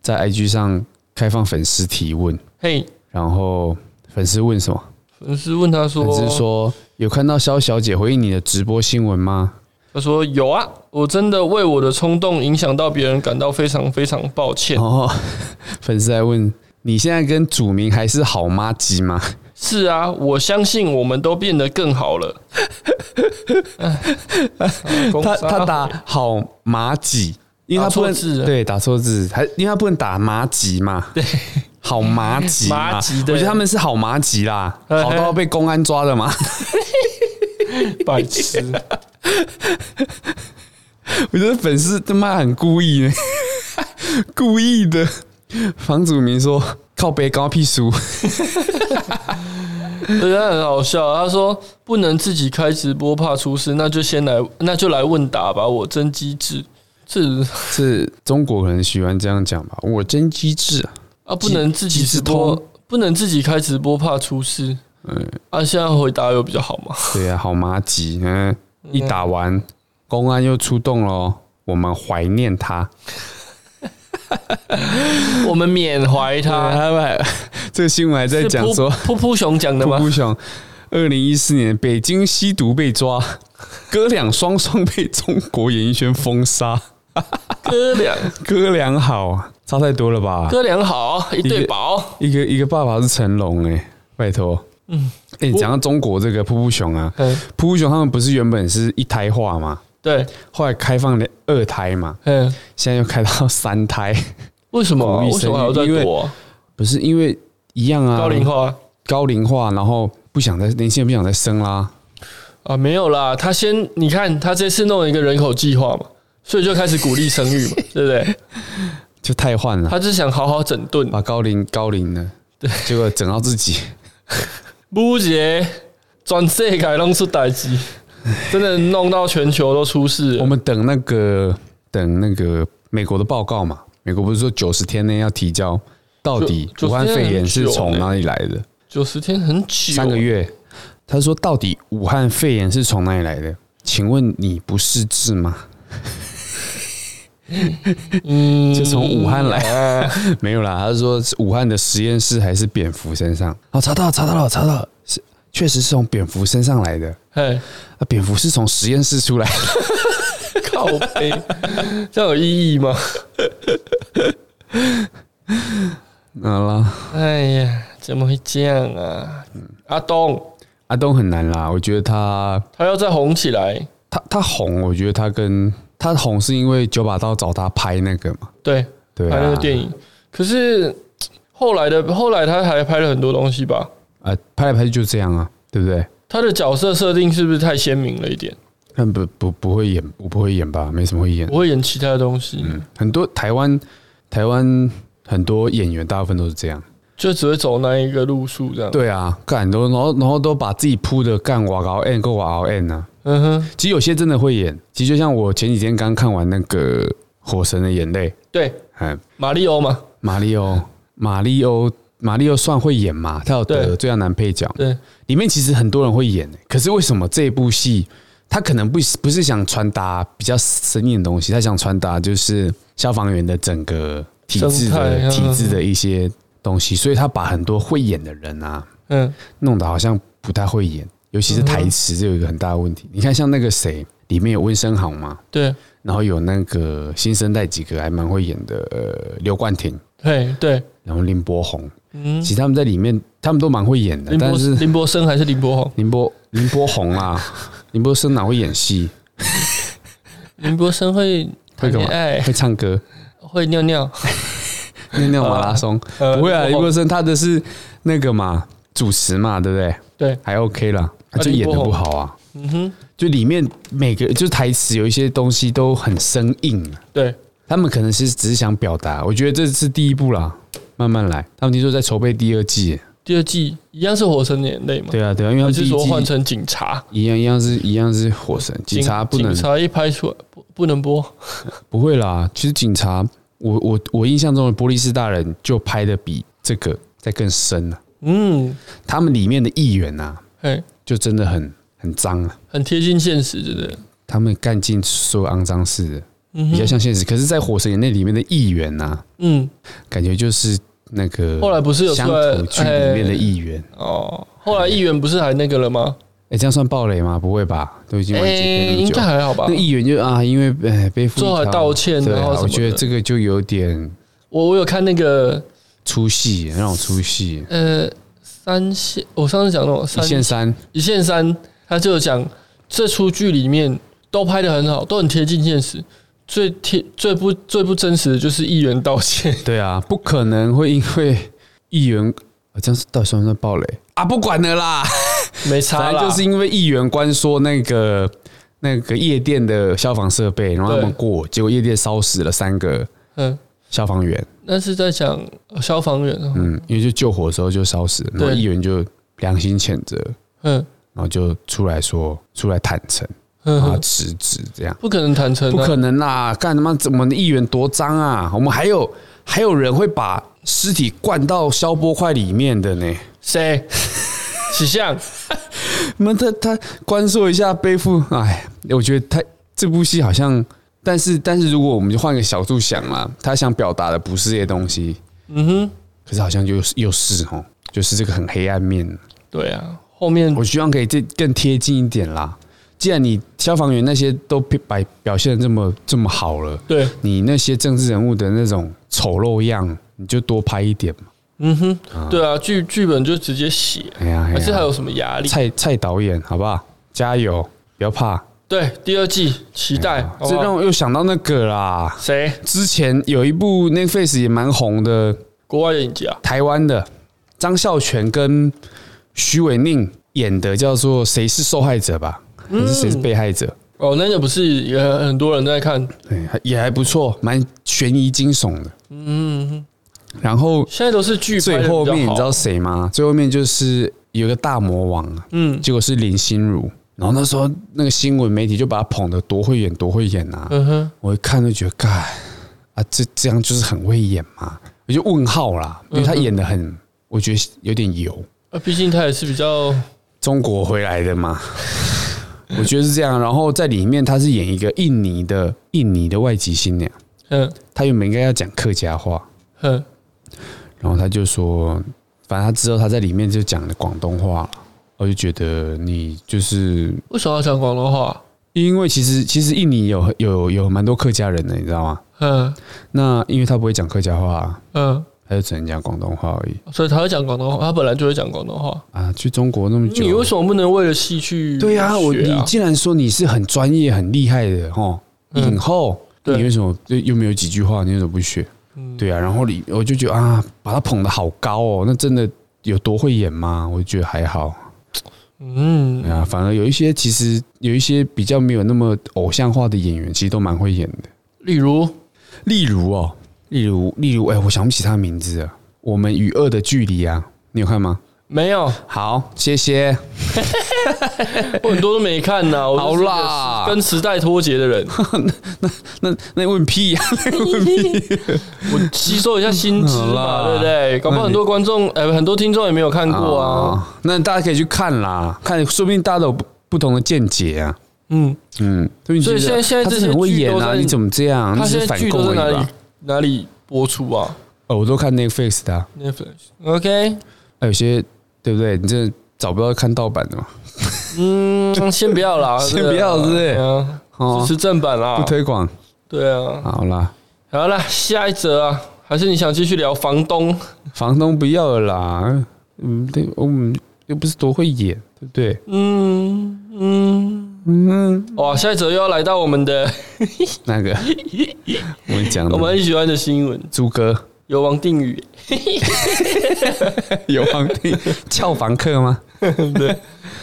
Speaker 2: 在 IG 上开放粉丝提问。嘿，然后粉丝问什么？
Speaker 1: 粉丝问他说：“
Speaker 2: 粉丝说有看到肖小姐回应你的直播新闻吗？”
Speaker 1: 他说：“有啊，我真的为我的冲动影响到别人，感到非常非常抱歉。”哦，
Speaker 2: 粉丝还问：“你现在跟祖名还是好妈吉吗？”
Speaker 1: 是啊，我相信我们都变得更好了。
Speaker 2: 他他打好麻吉，因为他不能对打错字，还因为他不能打麻吉嘛。对，好麻吉麻吉的。我觉得他们是好麻吉啦，好到要被公安抓的嘛。
Speaker 1: 白痴！
Speaker 2: 我觉得粉丝他妈很故意呢，故意的。房祖名说。靠背高屁书，
Speaker 1: 人家很好笑。他说不能自己开直播，怕出事，那就先来，那就来问答吧。我真机智，是
Speaker 2: 是中国人喜欢这样讲吧？我真机智啊！
Speaker 1: 啊，不能自己直播，不能自己开直播，怕出事。嗯，啊，现在回答有比较好吗？
Speaker 2: 对呀、啊，好麻吉。嗯，一打完，公安又出动了，我们怀念他。
Speaker 1: 我们缅怀他。
Speaker 2: 这个新闻还在讲说，
Speaker 1: 噗噗熊讲的吗？
Speaker 2: 噗噗熊，二零一四年北京吸毒被抓，哥俩双双被中国演艺圈封杀。
Speaker 1: 哥俩，
Speaker 2: 哥俩好，差太多了吧？
Speaker 1: 哥俩好，一对宝。
Speaker 2: 一个一个爸爸是成龙哎，拜托。嗯，哎，讲到中国这个噗噗熊啊，噗噗熊他们不是原本是一胎化吗？
Speaker 1: 对，
Speaker 2: 后来开放了二胎嘛，嗯，现在又开到三胎，
Speaker 1: 为什么、啊？为什么还要再多、啊？
Speaker 2: 不是因为一样啊，
Speaker 1: 高龄化，
Speaker 2: 高龄化，然后不想再年轻人不想再生啦，
Speaker 1: 啊，没有啦，他先你看他这次弄了一个人口计划嘛，所以就开始鼓励生育嘛，对不对？
Speaker 2: 就太换了，
Speaker 1: 他只想好好整顿，
Speaker 2: 把高龄高龄的，对，结果整到自己，
Speaker 1: 不结，全世界弄出代志。真的弄到全球都出事。
Speaker 2: 我们等那个等那个美国的报告嘛？美国不是说九十天内要提交，到底武汉肺炎是从哪里来的？
Speaker 1: 九十天很久，
Speaker 2: 三个月。他说到底武汉肺炎是从哪里来的？请问你不识字吗？
Speaker 1: 嗯，
Speaker 2: 就从武汉来，
Speaker 1: 啊
Speaker 2: 没有啦。他说是武汉的实验室还是蝙蝠身上？哦，查到了，查到了，查到了，是确实是从蝙蝠身上来的。
Speaker 1: 嘿，
Speaker 2: 啊，蝙蝠是从实验室出来的。
Speaker 1: 靠背，这样有意义吗？
Speaker 2: 好了，
Speaker 1: 哎呀，怎么会这样啊？阿东，
Speaker 2: 阿东很难啦，我觉得他
Speaker 1: 他要再红起来，
Speaker 2: 他他红，我觉得他跟他红是因为九把刀找他拍那个嘛，
Speaker 1: 对，
Speaker 2: 对、啊，
Speaker 1: 拍那个电影。可是后来的后来他还拍了很多东西吧？
Speaker 2: 啊，拍来拍去就这样啊，对不对？
Speaker 1: 他的角色设定是不是太鲜明了一点？
Speaker 2: 但不不不会演，我不会演吧？没什么会演，
Speaker 1: 不会演其他的东西。
Speaker 2: 嗯，很多台湾台湾很多演员大部分都是这样，
Speaker 1: 就只会走那一个路数这样。
Speaker 2: 对啊，干都然后然后都把自己铺的干瓦高 N 够瓦高 N 啊。
Speaker 1: 嗯哼，
Speaker 2: 其实有些真的会演，其实就像我前几天刚看完那个《火神的眼泪》，
Speaker 1: 对，
Speaker 2: 嗯，
Speaker 1: 马里欧嘛，
Speaker 2: 马里欧，马里欧，马里欧算会演嘛？他有得最佳男配角。
Speaker 1: 对，
Speaker 2: 里面其实很多人会演，可是为什么这部戏他可能不不是想传达比较深硬的东西，他想传达就是消防员的整个体制的体制的一些东西，所以他把很多会演的人啊，嗯，弄得好像不太会演。尤其是台词，这有一个很大的问题。你看，像那个谁，里面有温升豪嘛？
Speaker 1: 对。
Speaker 2: 然后有那个新生代几个还蛮会演的，呃，刘冠廷。
Speaker 1: 对对。
Speaker 2: 然后林柏宏，嗯，其实他们在里面，他们都蛮会演的。但是
Speaker 1: 林柏生还是林柏宏？
Speaker 2: 林柏林柏宏啊，林柏生哪会演戏？
Speaker 1: 林柏生会
Speaker 2: 会干嘛？会唱歌？
Speaker 1: 会尿尿？
Speaker 2: 尿尿马拉松？不会啊，林柏生他的是那个嘛，主持嘛，对不对？
Speaker 1: 对，
Speaker 2: 还 OK 啦。就演的不好啊，嗯哼，就里面每个就是台词有一些东西都很生硬，
Speaker 1: 对，他
Speaker 2: 们可能是只是想表达，我觉得这是第一步啦，慢慢来。他们听说在筹备第二季，
Speaker 1: 第二季一样是火神的眼泪嘛？
Speaker 2: 对啊，对啊，因为他们
Speaker 1: 是说换成警察，
Speaker 2: 一样一样是一样是火神警察不能，
Speaker 1: 警察一拍出来不不能播，
Speaker 2: 不会啦。其实警察，我我我印象中的波利斯大人就拍的比这个再更深了，嗯，他们里面的议员呐，哎。就真的很很脏啊，
Speaker 1: 很贴近现实，对不对？
Speaker 2: 他们干尽所有肮脏事的，比较像现实。可是，在《火神眼泪》里面的议员呐，嗯，感觉就是那个
Speaker 1: 后来不是有乡
Speaker 2: 土剧里面的议员
Speaker 1: 哦。后来议员不是还那个了吗？
Speaker 2: 哎，这样算暴雷吗？不会吧？都已经完结了，
Speaker 1: 应该还好吧？
Speaker 2: 那议员就啊，因为哎背负
Speaker 1: 做好道歉，然后
Speaker 2: 我觉得这个就有点，
Speaker 1: 我我有看那个
Speaker 2: 出戏，那种出戏，
Speaker 1: 呃。三线，我上次讲那种
Speaker 2: 一线三，
Speaker 1: 一线三，他就讲这出剧里面都拍的很好，都很贴近现实。最贴、最不、最不真实的就是议员道歉。
Speaker 2: 对啊，不可能会因为议员，这样是到时候算暴雷啊？不管了啦，
Speaker 1: 没差啦，
Speaker 2: 就是因为议员关说那个那个夜店的消防设备，然后他们过，结果夜店烧死了三个嗯消防员。
Speaker 1: 那是在讲消防员，
Speaker 2: 嗯，因为就救火的时候就烧死了，然后议员就良心谴责，嗯，然后就出来说，出来坦诚，然后辞职，这样
Speaker 1: 不可能坦诚，
Speaker 2: 不可能啦！干他妈，怎么的议员多脏啊？我们还有还有人会把尸体灌到消波块里面的呢？
Speaker 1: 谁？许相？
Speaker 2: 那他他关说一下背负，哎，我觉得他这部戏好像。但是，但是如果我们就换个角度想啦，他想表达的不是这些东西，嗯哼，可是好像就又是哦，就是这个很黑暗面。
Speaker 1: 对啊，后面
Speaker 2: 我希望可以这更贴近一点啦。既然你消防员那些都表表现的这么这么好了，
Speaker 1: 对，
Speaker 2: 你那些政治人物的那种丑陋样，你就多拍一点嘛。
Speaker 1: 嗯哼，对啊，剧剧本就直接写，哎呀，还是还有什么压力？
Speaker 2: 蔡蔡导演，好不好？加油，不要怕。
Speaker 1: 对，第二季期待，
Speaker 2: 这让我又想到那个啦。
Speaker 1: 谁？
Speaker 2: 之前有一部 Netflix 也蛮红的，
Speaker 1: 国外的影集啊，
Speaker 2: 台湾的张孝全跟许玮宁演的，叫做《谁是受害者》吧？还是谁是被害者？
Speaker 1: 哦，那个不是也很多人在看？
Speaker 2: 对，也还不错，蛮悬疑惊悚的。嗯，然后
Speaker 1: 现在都是剧，
Speaker 2: 最后面你知道谁吗？最后面就是有个大魔王，嗯，结果是林心如。然后那时候那个新闻媒体就把他捧得多会演多会演呐、啊，嗯哼，我一看就觉得，盖啊，这这样就是很会演嘛，我就问号啦，因为他演的很，我觉得有点油，
Speaker 1: 啊，毕竟他也是比较
Speaker 2: 中国回来的嘛，我觉得是这样。然后在里面他是演一个印尼的印尼的外籍新娘，
Speaker 1: 嗯。
Speaker 2: 他原本应该要讲客家话，
Speaker 1: 嗯，
Speaker 2: 然后他就说，反正他知道他在里面就讲了广东话，我就觉得你就是
Speaker 1: 为什么要讲广东话？
Speaker 2: 因为其实其实印尼有有有蛮多客家人的，你知道吗？
Speaker 1: 嗯
Speaker 2: 那因为他不会讲客家话，
Speaker 1: 嗯，
Speaker 2: 他就只能讲广东话而已
Speaker 1: 所以他会讲广东话，他本来就会讲广东话。
Speaker 2: 啊。去中国那么久，
Speaker 1: 你为什么不能为了戏去、
Speaker 2: 对呀、啊，我你既然说你是很专业、很厉害的哦，
Speaker 1: 嗯
Speaker 2: 影后，
Speaker 1: 对
Speaker 2: 你为什么又又没有几句话？你为什么不学？
Speaker 1: 嗯
Speaker 2: 对啊，然后你我就觉得啊，把他捧得好高哦，那真的有多会演吗？我就觉得还好。
Speaker 1: 嗯
Speaker 2: 啊，反而有一些其实有一些比较没有那么偶像化的演员，其实都蛮会演的。
Speaker 1: 例如
Speaker 2: 例如哦，例如例如，哎，我想不起他的名字了。我们与恶的距离啊，你有看吗？
Speaker 1: 没有，
Speaker 2: 好，谢谢。
Speaker 1: 我很多都没看呐。我
Speaker 2: 好啦
Speaker 1: 跟时代脱节的人，
Speaker 2: 那那那问屁呀、
Speaker 1: 我吸收一下新知嘛，对不对？搞不好很多观众，呃，很多听众也没有看过啊。
Speaker 2: 哦那大家可以去看啦，看，说不定大家都有不不同的见解啊。
Speaker 1: 嗯，
Speaker 2: 嗯，所以
Speaker 1: 现在现在这些
Speaker 2: 很演啊，怎么这样？
Speaker 1: 他现在剧都在哪
Speaker 2: 里？
Speaker 1: 哪里播出啊
Speaker 2: 哦，我都看 Netflix 的、啊
Speaker 1: ，？Netflix，OK，
Speaker 2: 还有些对不对？你这找不到看盗版的嘛？
Speaker 1: 嗯，先不要啦，
Speaker 2: 先不要是不是
Speaker 1: 对啊
Speaker 2: 哦
Speaker 1: 支持正版啦
Speaker 2: 不。推广，
Speaker 1: 对啊，
Speaker 2: 好啦，
Speaker 1: 好啦，下一则啊，还是你想继续聊房东？
Speaker 2: 房东不要了啦。嗯，对，我们又不是多会演，对不对？
Speaker 1: 嗯嗯嗯，哇，下一则又要来到我们的
Speaker 2: 那个我们讲
Speaker 1: 我
Speaker 2: 们
Speaker 1: 很喜欢的新闻，
Speaker 2: 猪哥
Speaker 1: 有王定宇，
Speaker 2: 有房地俏房客吗？
Speaker 1: 对，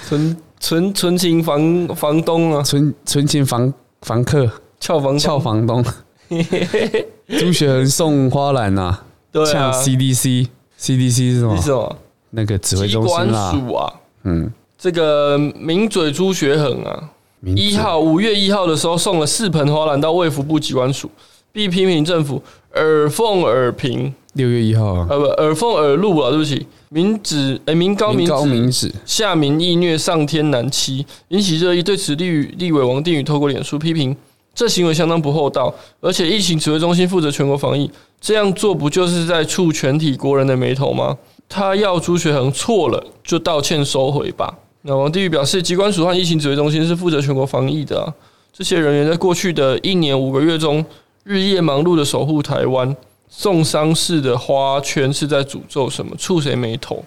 Speaker 1: 纯纯纯情房房东啊，
Speaker 2: 纯纯情房房客，
Speaker 1: 俏房东。
Speaker 2: 俏房东。朱学恒送花篮呐、啊，
Speaker 1: 对
Speaker 2: 像
Speaker 1: 啊
Speaker 2: ，CDC，CDC 是什么？
Speaker 1: 是？什么？
Speaker 2: 那个指挥
Speaker 1: 机关
Speaker 2: 中心啦。
Speaker 1: 署啊，
Speaker 2: 嗯，
Speaker 1: 这个名嘴朱学恒啊，一号五月一号的时候送了四盆花篮到卫福部机关署，并批评政府耳奉耳平，
Speaker 2: 六月一号啊，
Speaker 1: 呃不耳奉耳录啊，对不起，民指哎民高民
Speaker 2: 民高
Speaker 1: 指
Speaker 2: 民指，
Speaker 1: 下民易虐上天难欺，引起热议。对此，立立委王定宇透过脸书批评，这行为相当不厚道，而且疫情指挥中心负责全国防疫，这样做不就是在触全体国人的眉头吗？他要朱学恒错了就道歉收回吧。那王定宇表示，机关署和疫情指挥中心是负责全国防疫的啊，这些人员在过去的一年五个月中，日夜忙碌的守护台湾，送丧式的花圈是在诅咒什么？触谁眉头？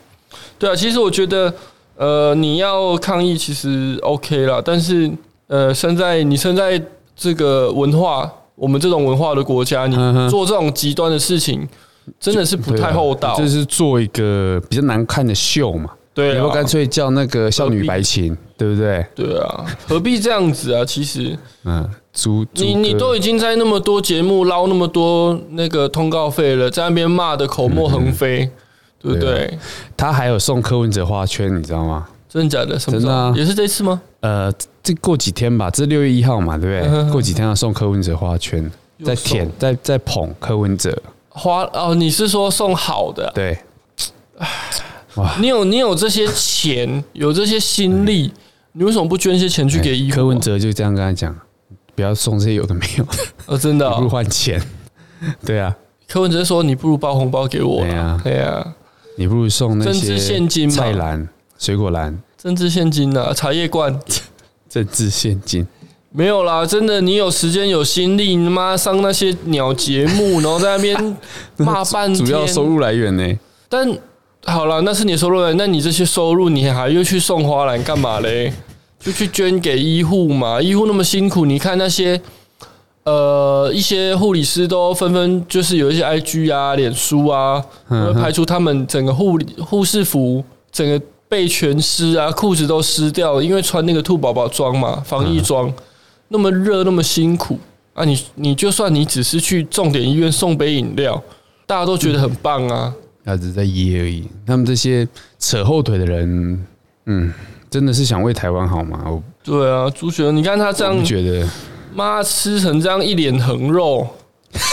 Speaker 1: 对啊，其实我觉得，呃，你要抗议其实 OK 啦，但是，呃，身在你身在这个文化，我们这种文化的国家，你做这种极端的事情，真的是不太厚道。
Speaker 2: 这是做一个比较难看的秀嘛？
Speaker 1: 对啊，
Speaker 2: 要不干脆叫那个少女白琴，对不对？
Speaker 1: 对啊，何必这样子啊？其实，
Speaker 2: 嗯，猪，
Speaker 1: 你你都已经在那么多节目捞那么多那个通告费了，在那边骂的口沫横飞，对不对？
Speaker 2: 对他还有送柯文哲花圈，你知道吗？
Speaker 1: 真的假的？
Speaker 2: 真的啊
Speaker 1: 也是这次吗？
Speaker 2: 呃，这过几天吧，这六月一号嘛，对不
Speaker 1: 嗯
Speaker 2: 对？过几天要送柯文哲花圈，在舔，在在捧柯文哲，
Speaker 1: 花哦，你是说送好的啊？
Speaker 2: 对，
Speaker 1: 你有你有这些钱，有这些心力，你为什么不捐一些钱去给医护啊？
Speaker 2: 柯文哲就这样跟他讲，不要送这些有的没有的，
Speaker 1: 哦，真的
Speaker 2: 不如
Speaker 1: 哦，
Speaker 2: 换钱。对啊，
Speaker 1: 柯文哲说你不如包红包给我
Speaker 2: 对啊。
Speaker 1: 对呀，
Speaker 2: 你不如送那
Speaker 1: 政治
Speaker 2: 些
Speaker 1: 现金嘛。
Speaker 2: 菜篮、水果篮、
Speaker 1: 政治现金啊，茶叶罐。
Speaker 2: 政治现金。
Speaker 1: 没有啦，真的，你有时间有心力，你妈上那些鸟节目，然后在那边骂半天，
Speaker 2: 主要收入来源呢？
Speaker 1: 但好了，那是你的收入来，那你这些收入，你还又去送花篮干嘛嘞？就去捐给医护嘛，医护那么辛苦，你看那些呃一些护理师都纷纷就是有一些 IG 啊、脸书啊，会拍出他们整个护理护士服整个被全湿啊，裤子都湿掉了，因为穿那个兔宝宝装嘛，防疫装，那么热那么辛苦啊你，你你就算你只是去重点医院送杯饮料，大家都觉得很棒啊。
Speaker 2: 他只是在噎而已。他们这些扯后腿的人，嗯，真的是想为台湾好吗？我
Speaker 1: 对啊，朱学，你看他
Speaker 2: 这
Speaker 1: 样，
Speaker 2: 觉得。
Speaker 1: 妈吃成这样一脸横肉，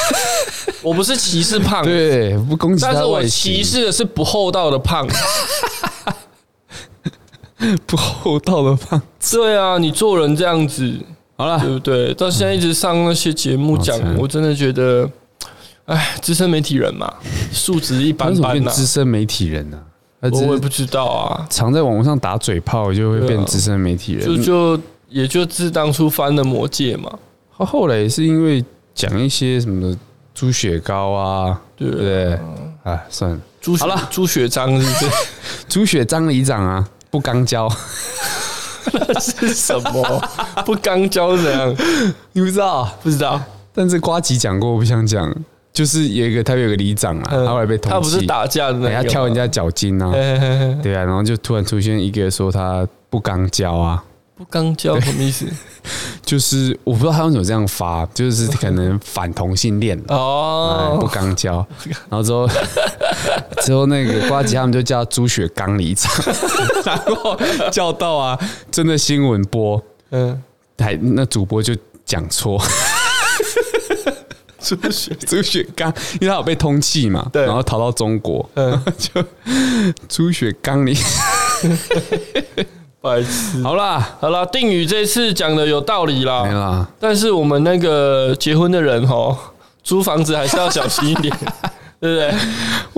Speaker 1: 我不是歧视胖，
Speaker 2: 对，不攻击
Speaker 1: 但是我歧视的是不厚道的胖。
Speaker 2: 不厚道的胖。
Speaker 1: 对啊，你做人这样子
Speaker 2: 好了，
Speaker 1: 对不对？到现在一直上那些节目讲，
Speaker 2: 嗯
Speaker 1: 我真的觉得，哎，资深媒体人嘛，素质一般般呐。
Speaker 2: 资深媒体人呢、啊？
Speaker 1: 我也不知道啊，
Speaker 2: 常在网络上打嘴炮就会变资深媒体人，
Speaker 1: 啊、就就也就自当初翻了魔戒嘛。
Speaker 2: 他后来也是因为讲一些什么猪血糕啊，对不对？哎，算了，
Speaker 1: 猪好了，猪血章是不是？
Speaker 2: 猪血章里长啊，不刚交。
Speaker 1: 那是什么？不刚交怎样？
Speaker 2: 你不知道？
Speaker 1: 不知道。
Speaker 2: 但是瓜吉讲过，我不想讲。就是有一个，他有一个里长啊，他后来被通缉。
Speaker 1: 他不是打架的那个，
Speaker 2: 他跳人家脚筋啊。对啊，然后就突然出现一个说他不刚交啊。
Speaker 1: 不刚交什么意思？
Speaker 2: 就是我不知道他为什么这样发，就是可能反同性恋
Speaker 1: 哦，
Speaker 2: 不刚交。然后之后之后那个瓜吉他们就叫朱雪刚里长，然后叫到啊，真的新闻播，嗯，还那主播就讲错，
Speaker 1: 猪血
Speaker 2: 猪血刚，因为他有被通缉嘛，对，然后逃到中国，嗯，就猪血刚里。
Speaker 1: 白痴，
Speaker 2: 好啦，
Speaker 1: 好啦，定宇这次讲的有道理啦，
Speaker 2: 没啦。
Speaker 1: 但是我们那个结婚的人哦，租房子还是要小心一点，对不对？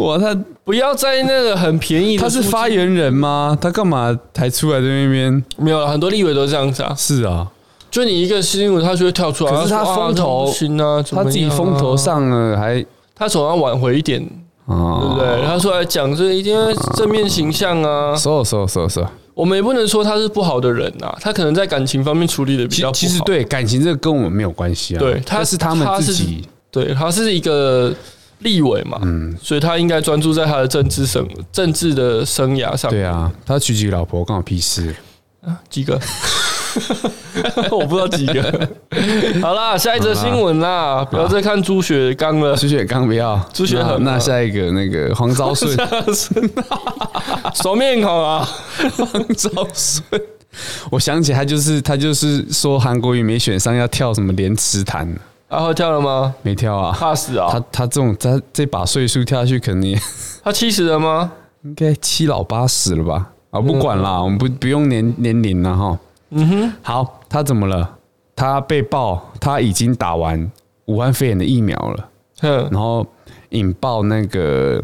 Speaker 2: 哇，他
Speaker 1: 不要在那个很便宜的，
Speaker 2: 他是发言人吗？他干嘛还出来在那边？
Speaker 1: 没有，很多立委都这样子啊。
Speaker 2: 是啊，
Speaker 1: 就你一个新闻，他就会跳出来。
Speaker 2: 可是他
Speaker 1: 风头
Speaker 2: 他自己风头上了，还
Speaker 1: 他总要挽回一点，对不对？他出来讲这一定要正面形象啊。
Speaker 2: 说说说说。
Speaker 1: 我们也不能说他是不好的人呐，他可能在感情方面处理的比较好。
Speaker 2: 其实对感情这个跟我们没有关系啊，
Speaker 1: 对，他
Speaker 2: 是他们自己，
Speaker 1: 对，他是一个立委嘛，嗯，所以他应该专注在他的政治生政治的生涯上。
Speaker 2: 对啊，他娶几个老婆关我屁事
Speaker 1: 啊？几个？我不知道几个。好啦，下一则新闻啦，不要再看朱雪刚了。
Speaker 2: 朱雪刚不要，
Speaker 1: 朱雪很。
Speaker 2: 那下一个那个黄昭顺，
Speaker 1: 熟面孔啊，
Speaker 2: 黄昭顺。我想起他就是他就是说韩国瑜没选上要跳什么莲池潭，
Speaker 1: 然后跳了吗？
Speaker 2: 没跳啊，
Speaker 1: 怕死啊！
Speaker 2: 他他这种他这把岁数跳下去，肯定
Speaker 1: 他七十了吗？
Speaker 2: 应该七老八十了吧？啊，不管啦，我们不不用年年龄了哈。嗯哼，好，他怎么了？他被爆，他已经打完武汉肺炎的疫苗了，嗯，然后引爆那个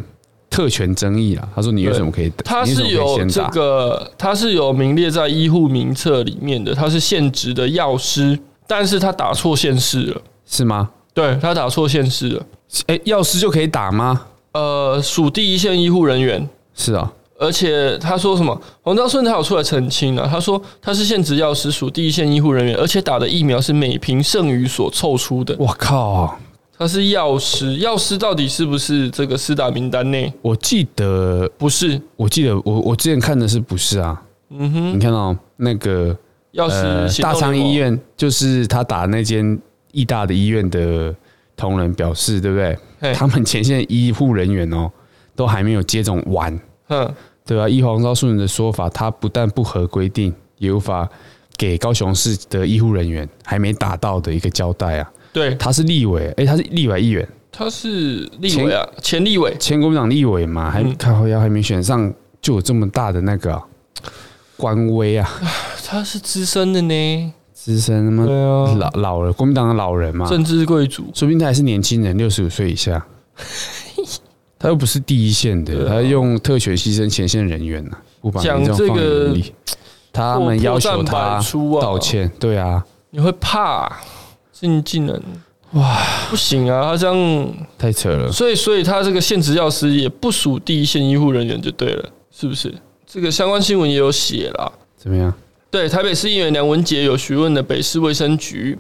Speaker 2: 特权争议了。他说：“你为什么可以打？
Speaker 1: 他是有这个，他是有名列在医护名册里面的，他是现职的药师，但是他打错县市了，
Speaker 2: 是吗？
Speaker 1: 对，他打错县市了。
Speaker 2: 哎，药师就可以打吗？
Speaker 1: 呃，属第一线医护人员
Speaker 2: 是啊。”
Speaker 1: 而且他说什么？黄昭顺他有出来澄清了，他说他是现职药师，属第一线医护人员，而且打的疫苗是每瓶剩余所凑出的。
Speaker 2: 我靠，
Speaker 1: 他是药师，药师到底是不是这个四打名单内？
Speaker 2: 我记得
Speaker 1: 不是，
Speaker 2: 我记得我我之前看的是不是啊？嗯哼，你看到那个
Speaker 1: 药师
Speaker 2: 大昌医院，就是他打那间义大的医院的同仁表示，对不对？他们前线医护人员哦，都还没有接种完。嗯，对啊，依黄昭顺的说法，他不但不合规定，也无法给高雄市的医护人员还没打到的一个交代啊。
Speaker 1: 对，
Speaker 2: 他是立委，哎，他是立委议员，
Speaker 1: 他是立委啊，前立委，
Speaker 2: 前国民党立委嘛，还靠腰还没选上，就有这么大的那个官威啊。
Speaker 1: 他是资深的呢，
Speaker 2: 资深吗？对啊，老老了，国民党的老人嘛，
Speaker 1: 政治贵族，
Speaker 2: 说不定他还是年轻人，六十五岁以下。他又不是第一线的，他用特权牺牲前线人员呢，不把这种放眼里。他们要求他道歉，对啊，
Speaker 1: 你会怕？这技能哇，不行啊，他这样
Speaker 2: 太扯了。
Speaker 1: 所以，所以他这个现职药师也不属第一线医护人员就对了，是不是？这个相关新闻也有写了。
Speaker 2: 怎么样？
Speaker 1: 对，台北市议员梁文杰有询问的北市卫生局，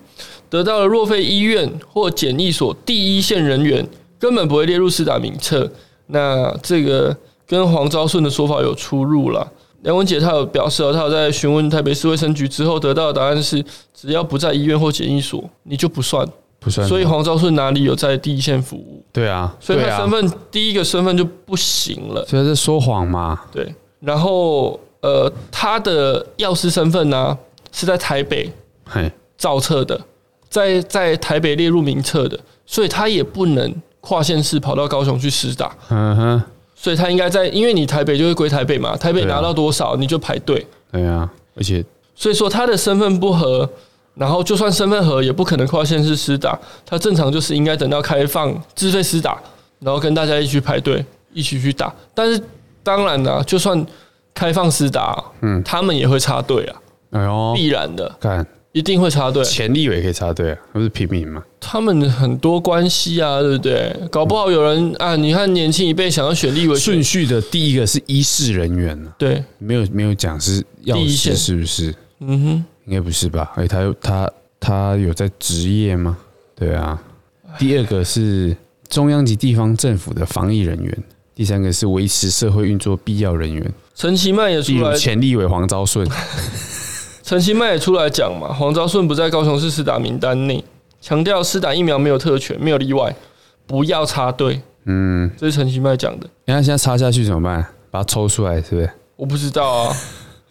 Speaker 1: 得到了若非医院或检疫所第一线人员。根本不会列入四大名册，那这个跟黄昭顺的说法有出入了。梁文杰他有表示，他有在询问台北市卫生局之后得到的答案是，只要不在医院或检疫所，你就不算，
Speaker 2: 不算。
Speaker 1: 所以黄昭顺哪里有在第一线服务？
Speaker 2: 对啊，
Speaker 1: 所以他身份第一个身份就不行了。
Speaker 2: 所以是说谎嘛？
Speaker 1: 对。然后呃，他的药师身份呢是在台北造册的，在在台北列入名册的，所以他也不能。跨县市跑到高雄去施打，嗯哼，所以他应该在，因为你台北就会归台北嘛，台北拿到多少你就排队，
Speaker 2: 对啊，而且
Speaker 1: 所以说他的身份不合，然后就算身份合，也不可能跨县市施打，他正常就是应该等到开放自费施打，然后跟大家一起排队，一起去打。但是当然了，就算开放施打，嗯，他们也会插队啊，哎呦，必然的，
Speaker 2: 看。
Speaker 1: 一定会插队，
Speaker 2: 前立委可以插队啊，不是平民吗？
Speaker 1: 他们很多关系啊，对不对？搞不好有人啊，你看年轻一辈想要选立委，
Speaker 2: 顺序的第一个是医事人员呢？
Speaker 1: 对，
Speaker 2: 没有没有讲是药师是不是？嗯哼，应该不是吧？哎，他他他有在职业吗？对啊。第二个是中央及地方政府的防疫人员，第三个是维持社会运作必要人员。
Speaker 1: 陈其迈也出来，
Speaker 2: 前立委黄昭顺。
Speaker 1: 陈其迈也出来讲嘛，黄昭顺不在高雄市施打名单内，强调施打疫苗没有特权，没有例外，不要插队。嗯，这是陈其迈讲的。
Speaker 2: 你看现在插下去怎么办？把它抽出来，是不是？
Speaker 1: 我不知道啊。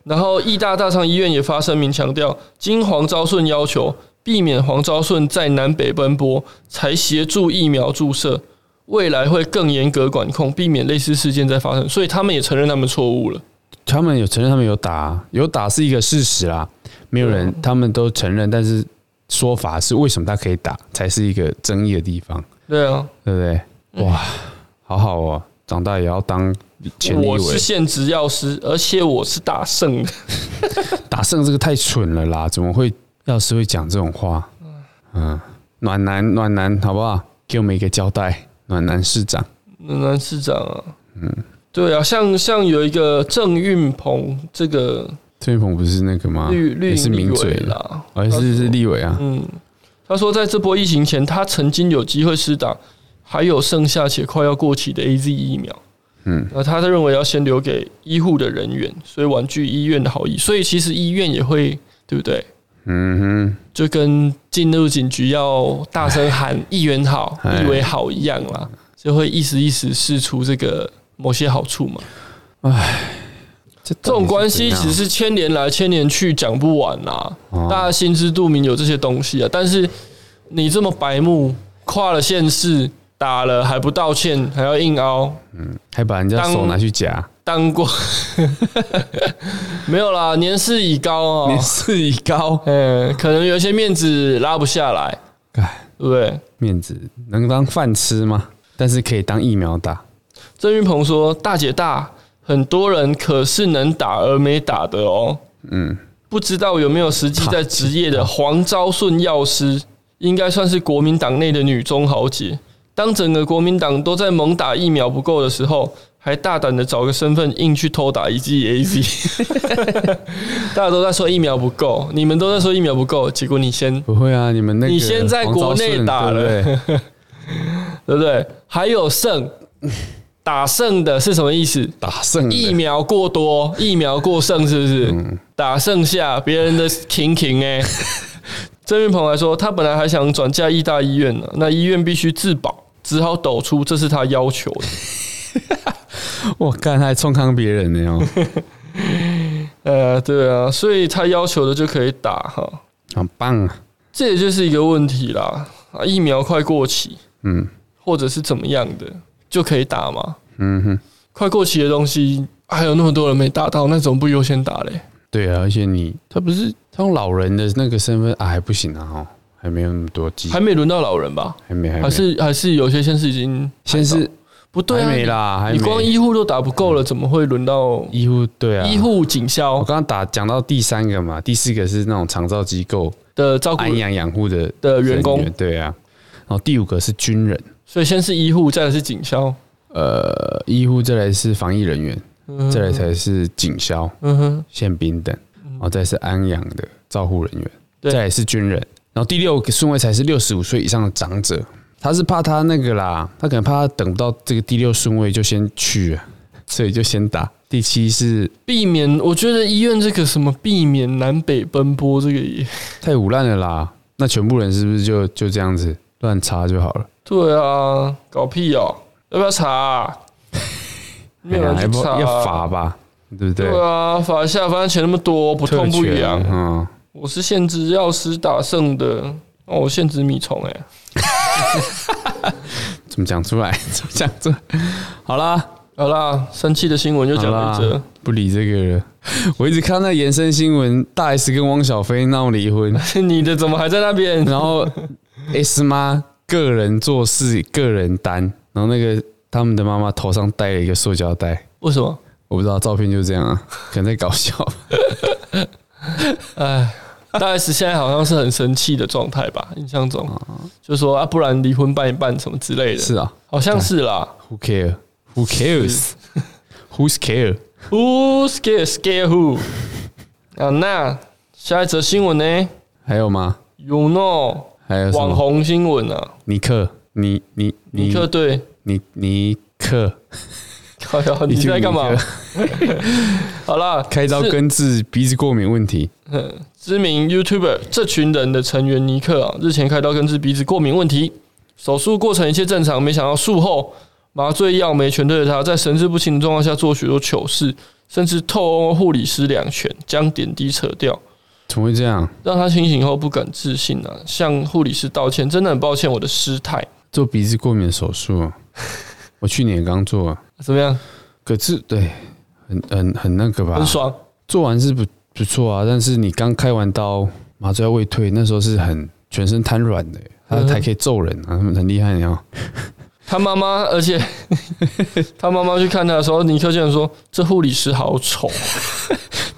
Speaker 1: 然后义大大长医院也发声明强调，经黄昭顺要求，避免黄昭顺在南北奔波，才协助疫苗注射，未来会更严格管控，避免类似事件再发生。所以他们也承认他们错误了。
Speaker 2: 他们有承认他们有打，有打是一个事实啦，没有人他们都承认，但是说法是为什么他可以打，才是一个争议的地方。
Speaker 1: 对啊，
Speaker 2: 对不对？哇，好好哦，长大也要当前立。
Speaker 1: 我是现职药师，而且我是打胜的。
Speaker 2: 打胜这个太蠢了啦，怎么会药师会讲这种话？嗯，暖男暖男，好不好？给我们一个交代，暖男市长，
Speaker 1: 暖男市长啊，嗯。对啊，像像有一个郑运鹏，这个
Speaker 2: 郑运鹏不是那个吗？绿绿是名嘴啦，还是是立委啊？
Speaker 1: 嗯，他说在这波疫情前，他曾经有机会施打，还有剩下且快要过期的 AZ 疫苗。嗯，那他认为要先留给医护的人员，所以婉拒医院的好意。所以其实医院也会，对不对？嗯哼，就跟进入警局要大声喊“ 议员好”、“立委好”一样啦，就会一时一时试出这个。某些好处嘛，唉，这种关系其实是千年来千年去讲不完啦。大家心知肚明有这些东西啊，但是你这么白目，跨了县市打了还不道歉，还要硬凹，嗯，
Speaker 2: 还把人家手拿去夹，
Speaker 1: 当过。没有啦，年事已高哦，
Speaker 2: 年事已高，
Speaker 1: 嗯，可能有些面子拉不下来，
Speaker 2: 哎，
Speaker 1: 对不对？
Speaker 2: 面子能当饭吃吗？但是可以当疫苗打。
Speaker 1: 郑云鹏说：“大姐大，很多人可是能打而没打的哦。嗯，不知道有没有实际在 职业的黄昭顺药师，应该算是国民党内的女中豪杰。当整个国民党都在猛打疫苗不够的时候，还大胆的找个身份硬去偷打一剂 AZ。大家都在说疫苗不够，你们都在说疫苗不够，结果你先
Speaker 2: 不会啊？你们那个
Speaker 1: 你先在国内打了，对不对？对不对？还有剩。”打剩的是什么意思？
Speaker 2: 打剩
Speaker 1: 疫苗过多，疫苗过剩是不是？嗯、打剩下别人的停停哎。郑云鹏还说，他本来还想转嫁义大医院呢，那医院必须自保，只好抖出这是他要求的。
Speaker 2: 我干，他还冲康别人呢哟。
Speaker 1: 呃，对啊，所以他要求的就可以打哈，
Speaker 2: 很棒啊。
Speaker 1: 这也就是一个问题啦，啊，疫苗快过期，嗯，或者是怎么样的。就可以打吗？嗯哼，快过期的东西还有那么多人没打到，那怎么不优先打嘞？
Speaker 2: 对啊，而且你他不是他用老人的那个身份啊，还不行啊哈，还没有那么多机，
Speaker 1: 还没轮到老人吧？
Speaker 2: 还没，还，没
Speaker 1: 还是还是有些先是已经
Speaker 2: 先是
Speaker 1: 不对啊，
Speaker 2: 还没啦，还没，
Speaker 1: 你光医护都打不够了，怎么会轮到
Speaker 2: 医护？对啊，
Speaker 1: 医护警消。
Speaker 2: 我刚刚打讲到第三个嘛，第四个是那种长照机构
Speaker 1: 的照顾
Speaker 2: 安养养护的
Speaker 1: 的员工，
Speaker 2: 对啊，然后第五个是军人。
Speaker 1: 所以先是医护，再来是警消。
Speaker 2: 呃，医护，再来是防疫人员，再来才是警消、嗯哼、宪兵等，然后再是安养的照护人员，再来是军人，然后第六个顺位才是六十五岁以上的长者。他是怕他那个啦，他可能怕他等不到这个第六顺位就先去了，所以就先打。第七是
Speaker 1: 避免，我觉得医院这个什么避免南北奔波，这个也
Speaker 2: 太唬烂了啦。那全部人是不是就就这样子乱插就好了？
Speaker 1: 对啊，搞屁哦！要不要查、啊？没有人去查、啊，
Speaker 2: 要罚吧？对不对？
Speaker 1: 对啊，罚一下，反正钱那么多，不痛不痒。嗯，我是限制药师打胜的，哦，我限制米虫哎。
Speaker 2: 怎么讲出来？怎么讲出来？好啦，
Speaker 1: 好啦，生气的新闻就讲到这，
Speaker 2: 不理这个了。我一直看到那延伸新闻，大 S 跟汪小菲闹离婚，
Speaker 1: 你的怎么还在那边？
Speaker 2: 然后 S 妈个人做事个人担，然后那个他们的妈妈头上戴了一个塑胶袋，
Speaker 1: 为什么？
Speaker 2: 我不知道，照片就是这样啊，可能在搞笑。
Speaker 1: 哎，大 S 现在好像是很生气的状态吧？印象中，就说啊，不然离婚办一办什么之类的。
Speaker 2: 是啊，
Speaker 1: 好像是啦。
Speaker 2: Who care? Who cares? Who's care?
Speaker 1: Who's care? Scare who? 啊，那下一则新闻呢？
Speaker 2: 还有吗
Speaker 1: ？You know？
Speaker 2: 还有
Speaker 1: 网红新闻啊？
Speaker 2: 尼克，尼尼
Speaker 1: 尼克对，
Speaker 2: 尼尼克。
Speaker 1: 好呀，你在干嘛？好啦，
Speaker 2: 开刀根治鼻子过敏问题。
Speaker 1: 嗯，知名 YouTuber 这群人的成员尼克啊，日前开刀根治鼻子过敏问题，手术过程一切正常，没想到术后麻醉药没全对着他，在神志不清的状况下做许多糗事，甚至透护理师两拳将点滴扯掉。
Speaker 2: 怎么会这样？
Speaker 1: 让他清醒后不敢置信啊，向护理师道歉，真的很抱歉我的失态。
Speaker 2: 做鼻子过敏手术，我去年刚做。
Speaker 1: 怎么样？
Speaker 2: 可是对，很很很那个吧，
Speaker 1: 很爽。做
Speaker 2: 完是不不错啊，但是你刚开完刀，麻醉要未退，那时候是很全身瘫软的，他还可以揍人啊，很厉害，你知道。
Speaker 1: 他妈妈，而且 他妈妈去看他的时候，尼克竟然说：“这护理师好丑。”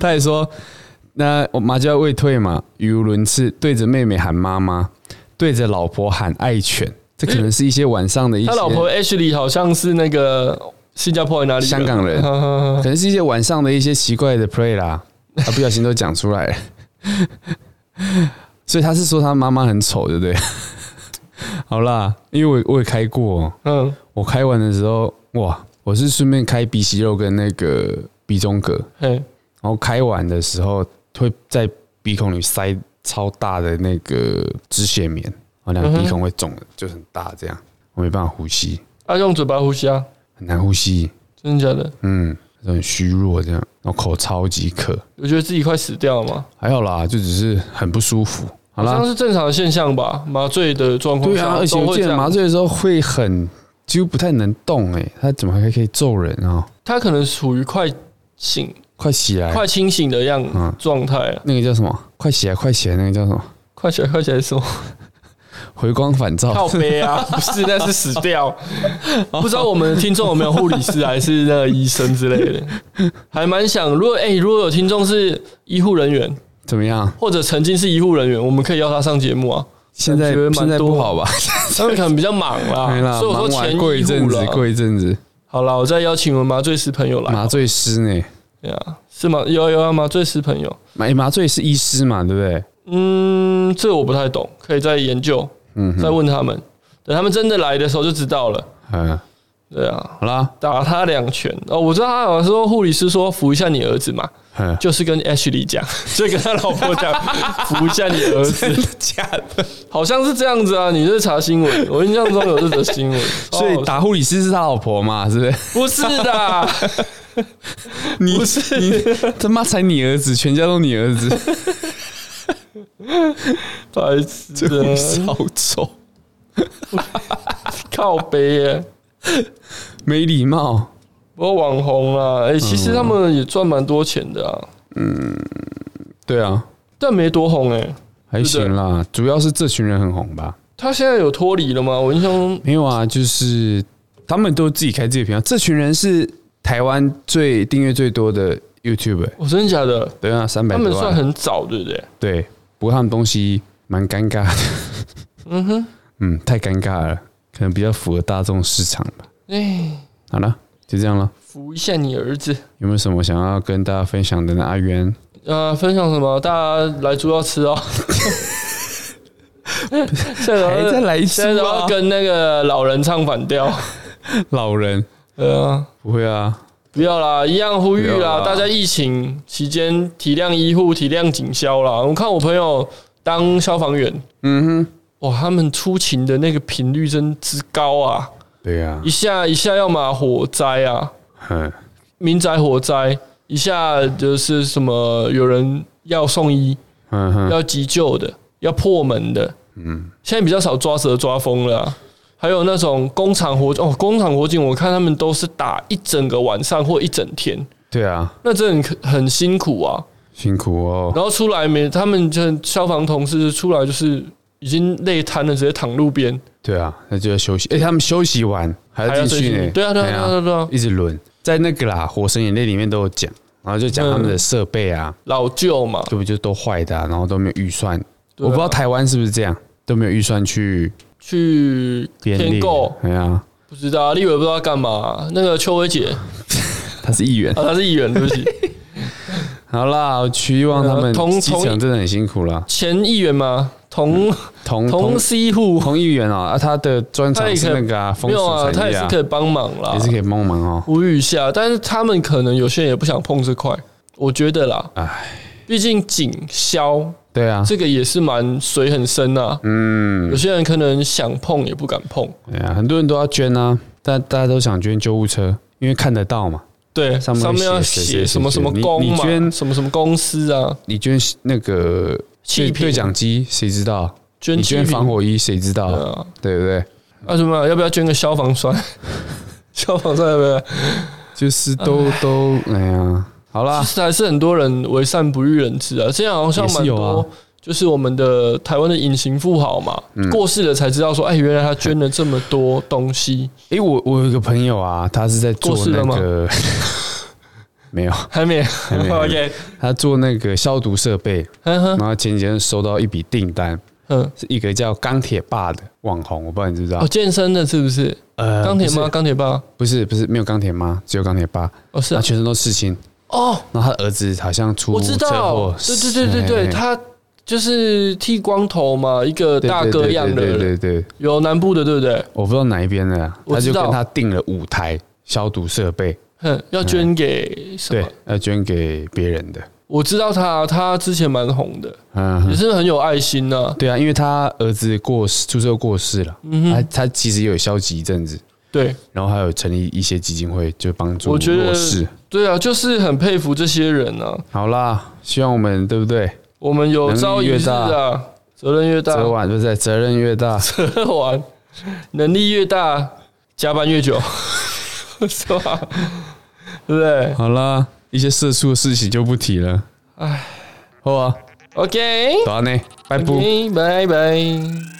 Speaker 2: 他也说：“那我麻醉要未退嘛，语无伦次，对着妹妹喊妈妈，对着老婆喊爱犬。”这可能是一些晚上的一些，他
Speaker 1: 老婆 Ashley 好像是那个新加坡在哪里？
Speaker 2: 香港人，可能是一些晚上的一些奇怪的 play 啦，他不小心都讲出来了。所以他是说他妈妈很丑，对不对？好啦，因为我我也开过，嗯，我开完的时候，哇，我是顺便开鼻息肉跟那个鼻中隔，然后开完的时候会在鼻孔里塞超大的那个止血棉。我两个鼻孔会肿的，就很大，这样我没办法呼吸。
Speaker 1: 啊，用嘴巴呼吸啊，
Speaker 2: 很难呼吸，
Speaker 1: 真的假的？
Speaker 2: 嗯，很虚弱，这样，然后口超级渴，
Speaker 1: 我觉得自己快死掉了吗？
Speaker 2: 还好啦，就只是很不舒服。好啦，
Speaker 1: 好像是正常的现象吧？麻醉的状况，对啊，
Speaker 2: 而且我记得麻醉的时候会很几乎不太能动，哎，他怎么还可以揍人啊？
Speaker 1: 他可能处于快醒、
Speaker 2: 快起来、
Speaker 1: 快清醒的样状态。
Speaker 2: 那个叫什么？快起来，快起来，那个叫什么？
Speaker 1: 快起来，快起来，什么？
Speaker 2: 回光返照，
Speaker 1: 靠背啊，不是，那是死掉。不知道我们的听众有没有护理师还是那个医生之类的，还蛮想。如果哎、欸，如果有听众是医护人员，
Speaker 2: 怎么样？
Speaker 1: 或者曾经是医护人员，我们可以邀他上节目啊。
Speaker 2: 现在现在不好吧？
Speaker 1: 他们可能比较忙啦，所以我说前
Speaker 2: 过一阵子，过一阵子。
Speaker 1: 好了，我再邀请我们麻醉师朋友来。
Speaker 2: 麻醉师呢？
Speaker 1: 对啊，是吗？有有啊，麻醉师朋友。
Speaker 2: 麻麻醉是医师嘛？对不对？
Speaker 1: 嗯，这个我不太懂，可以再研究。嗯，再问他们，等他们真的来的时候就知道了。嗯，对啊，
Speaker 2: 好啦，
Speaker 1: 打他两拳哦。我知道他好像说护理师说扶一下你儿子嘛，就是跟 Ashley 讲，就跟他老婆讲扶一下你儿子。的假的？好像是这样子啊。你是查新闻，我印象中有这则新闻。
Speaker 2: 所以打护理师是他老婆嘛？是不是？
Speaker 1: 不是的，
Speaker 2: 你你他妈才你儿子，全家都你儿子。
Speaker 1: 白痴的，
Speaker 2: 好丑，
Speaker 1: 靠背耶，
Speaker 2: 没礼貌。
Speaker 1: 不过网红啊，哎，其实他们也赚蛮多钱的啊。
Speaker 2: 嗯，对啊，
Speaker 1: 但没多红哎，
Speaker 2: 还行啦。主要是这群人很红吧？
Speaker 1: 他现在有脱离了吗？我印象中
Speaker 2: 没有啊，就是他们都自己开自己频道。这群人是台湾最订阅最多的 YouTube，我。
Speaker 1: 哦，真的假的？
Speaker 2: 对啊，三百多万。
Speaker 1: 他们算很早，对不对？
Speaker 2: 对。不过他们东西蛮尴尬的，嗯哼，嗯，太尴尬了，可能比较符合大众市场吧。哎，好了，就这样了。
Speaker 1: 扶一下你儿子，
Speaker 2: 有没有什么想要跟大家分享的呢？阿渊，
Speaker 1: 呃，分享什么？大家来猪要吃哦。现在再来一次，现在要跟那个老人唱反调。
Speaker 2: 老人，
Speaker 1: 对啊，
Speaker 2: 不会啊。
Speaker 1: 不要啦，一样呼吁啦！大家疫情期间体谅医护，体谅警消啦。我看我朋友当消防员，嗯哼，哇，他们出勤的那个频率真之高啊！
Speaker 2: 对呀，
Speaker 1: 一下一下要嘛火灾啊，民宅火灾，一下就是什么有人要送医，要急救的，要破门的，嗯，现在比较少抓蛇抓疯了。还有那种工厂火哦，工厂火警，我看他们都是打一整个晚上或一整天，
Speaker 2: 对啊，
Speaker 1: 那这很很辛苦啊，
Speaker 2: 辛苦哦。
Speaker 1: 然后出来没，他们就消防同事出来就是已经累瘫了，直接躺路边。
Speaker 2: 对啊，那就要休息。哎，他们休息完还要继续呢。
Speaker 1: 对啊，对啊，对啊，对啊，
Speaker 2: 一直轮。在那个啦，《火神眼泪》里面都有讲，然后就讲他们的设备啊，
Speaker 1: 老旧嘛，
Speaker 2: 对不就都坏的，然后都没有预算。我不知道台湾是不是这样，都没有预算去
Speaker 1: 去添
Speaker 2: 购。
Speaker 1: 不知道，立委不知道干嘛。那个邱薇姐，
Speaker 2: 她是议员，
Speaker 1: 他是议员，对不起。
Speaker 2: 好啦，我希望他们同基层真的很辛苦了。
Speaker 1: 前议员吗？同
Speaker 2: 同
Speaker 1: 同 C 户
Speaker 2: 同议员啊，他的专长是那个啊，
Speaker 1: 没有啊，他也是可以帮忙啦，
Speaker 2: 也是可以帮忙哦。
Speaker 1: 呼吁一下，但是他们可能有些人也不想碰这块，我觉得啦。哎，毕竟警消，对啊，这个也是蛮水很深啊。嗯，有些人可能想碰也不敢碰。
Speaker 2: 对啊，很多人都要捐啊，但大家都想捐救护车，因为看得到嘛。
Speaker 1: 对，上面要写什么什么公嘛，什么什么公司啊？
Speaker 2: 你捐那个。对对讲机谁知道？捐你捐防火衣谁知道？对，啊、对不对？
Speaker 1: 啊什么？要不要捐个消防栓？消防栓要不要？
Speaker 2: 就是都都哎呀，好啦，
Speaker 1: 其实还是很多人为善不欲人知啊。这样好像蛮多，就是我们的台湾的隐形富豪嘛，嗯、过世了才知道说，哎，原来他捐了这么多东西。
Speaker 2: 哎，我我有一个朋友啊，他是在做那个。没有，
Speaker 1: 还没，还没。OK，
Speaker 2: 他做那个消毒设备，然后前几天收到一笔订单，嗯，是一个叫钢铁爸的网红，我不知道你知不知道？
Speaker 1: 哦，健身的是不是？呃，钢铁妈，钢铁爸，
Speaker 2: 不是，不是，没有钢铁妈，只有钢铁爸。
Speaker 1: 哦，是，
Speaker 2: 他全身都刺青。哦，然后他儿子好像出车祸，
Speaker 1: 对对对对对，他就是剃光头嘛，一个大哥样的，
Speaker 2: 对对对，
Speaker 1: 有南部的，对不对？
Speaker 2: 我不知道哪一边的，他就跟他订了五台消毒设备。
Speaker 1: 哼，要捐给什么？
Speaker 2: 对，要捐给别人的。
Speaker 1: 我知道他，他之前蛮红的，嗯，也是很有爱心呐。
Speaker 2: 对啊，因为他儿子过世，出车祸过世了，嗯，他他其实也有消极一阵子，
Speaker 1: 对，
Speaker 2: 然后还有成立一些基金会，就帮助弱势。
Speaker 1: 对啊，就是很佩服这些人啊。
Speaker 2: 好啦，希望我们对不对？
Speaker 1: 我们有朝一日啊，责任越大，
Speaker 2: 责晚对不对？责任越大，
Speaker 1: 责晚能力越大，加班越久。是吧？对不对？
Speaker 2: 好啦，一些社畜的事情就不提了。哎，好啊，OK，好呢，拜拜，拜拜。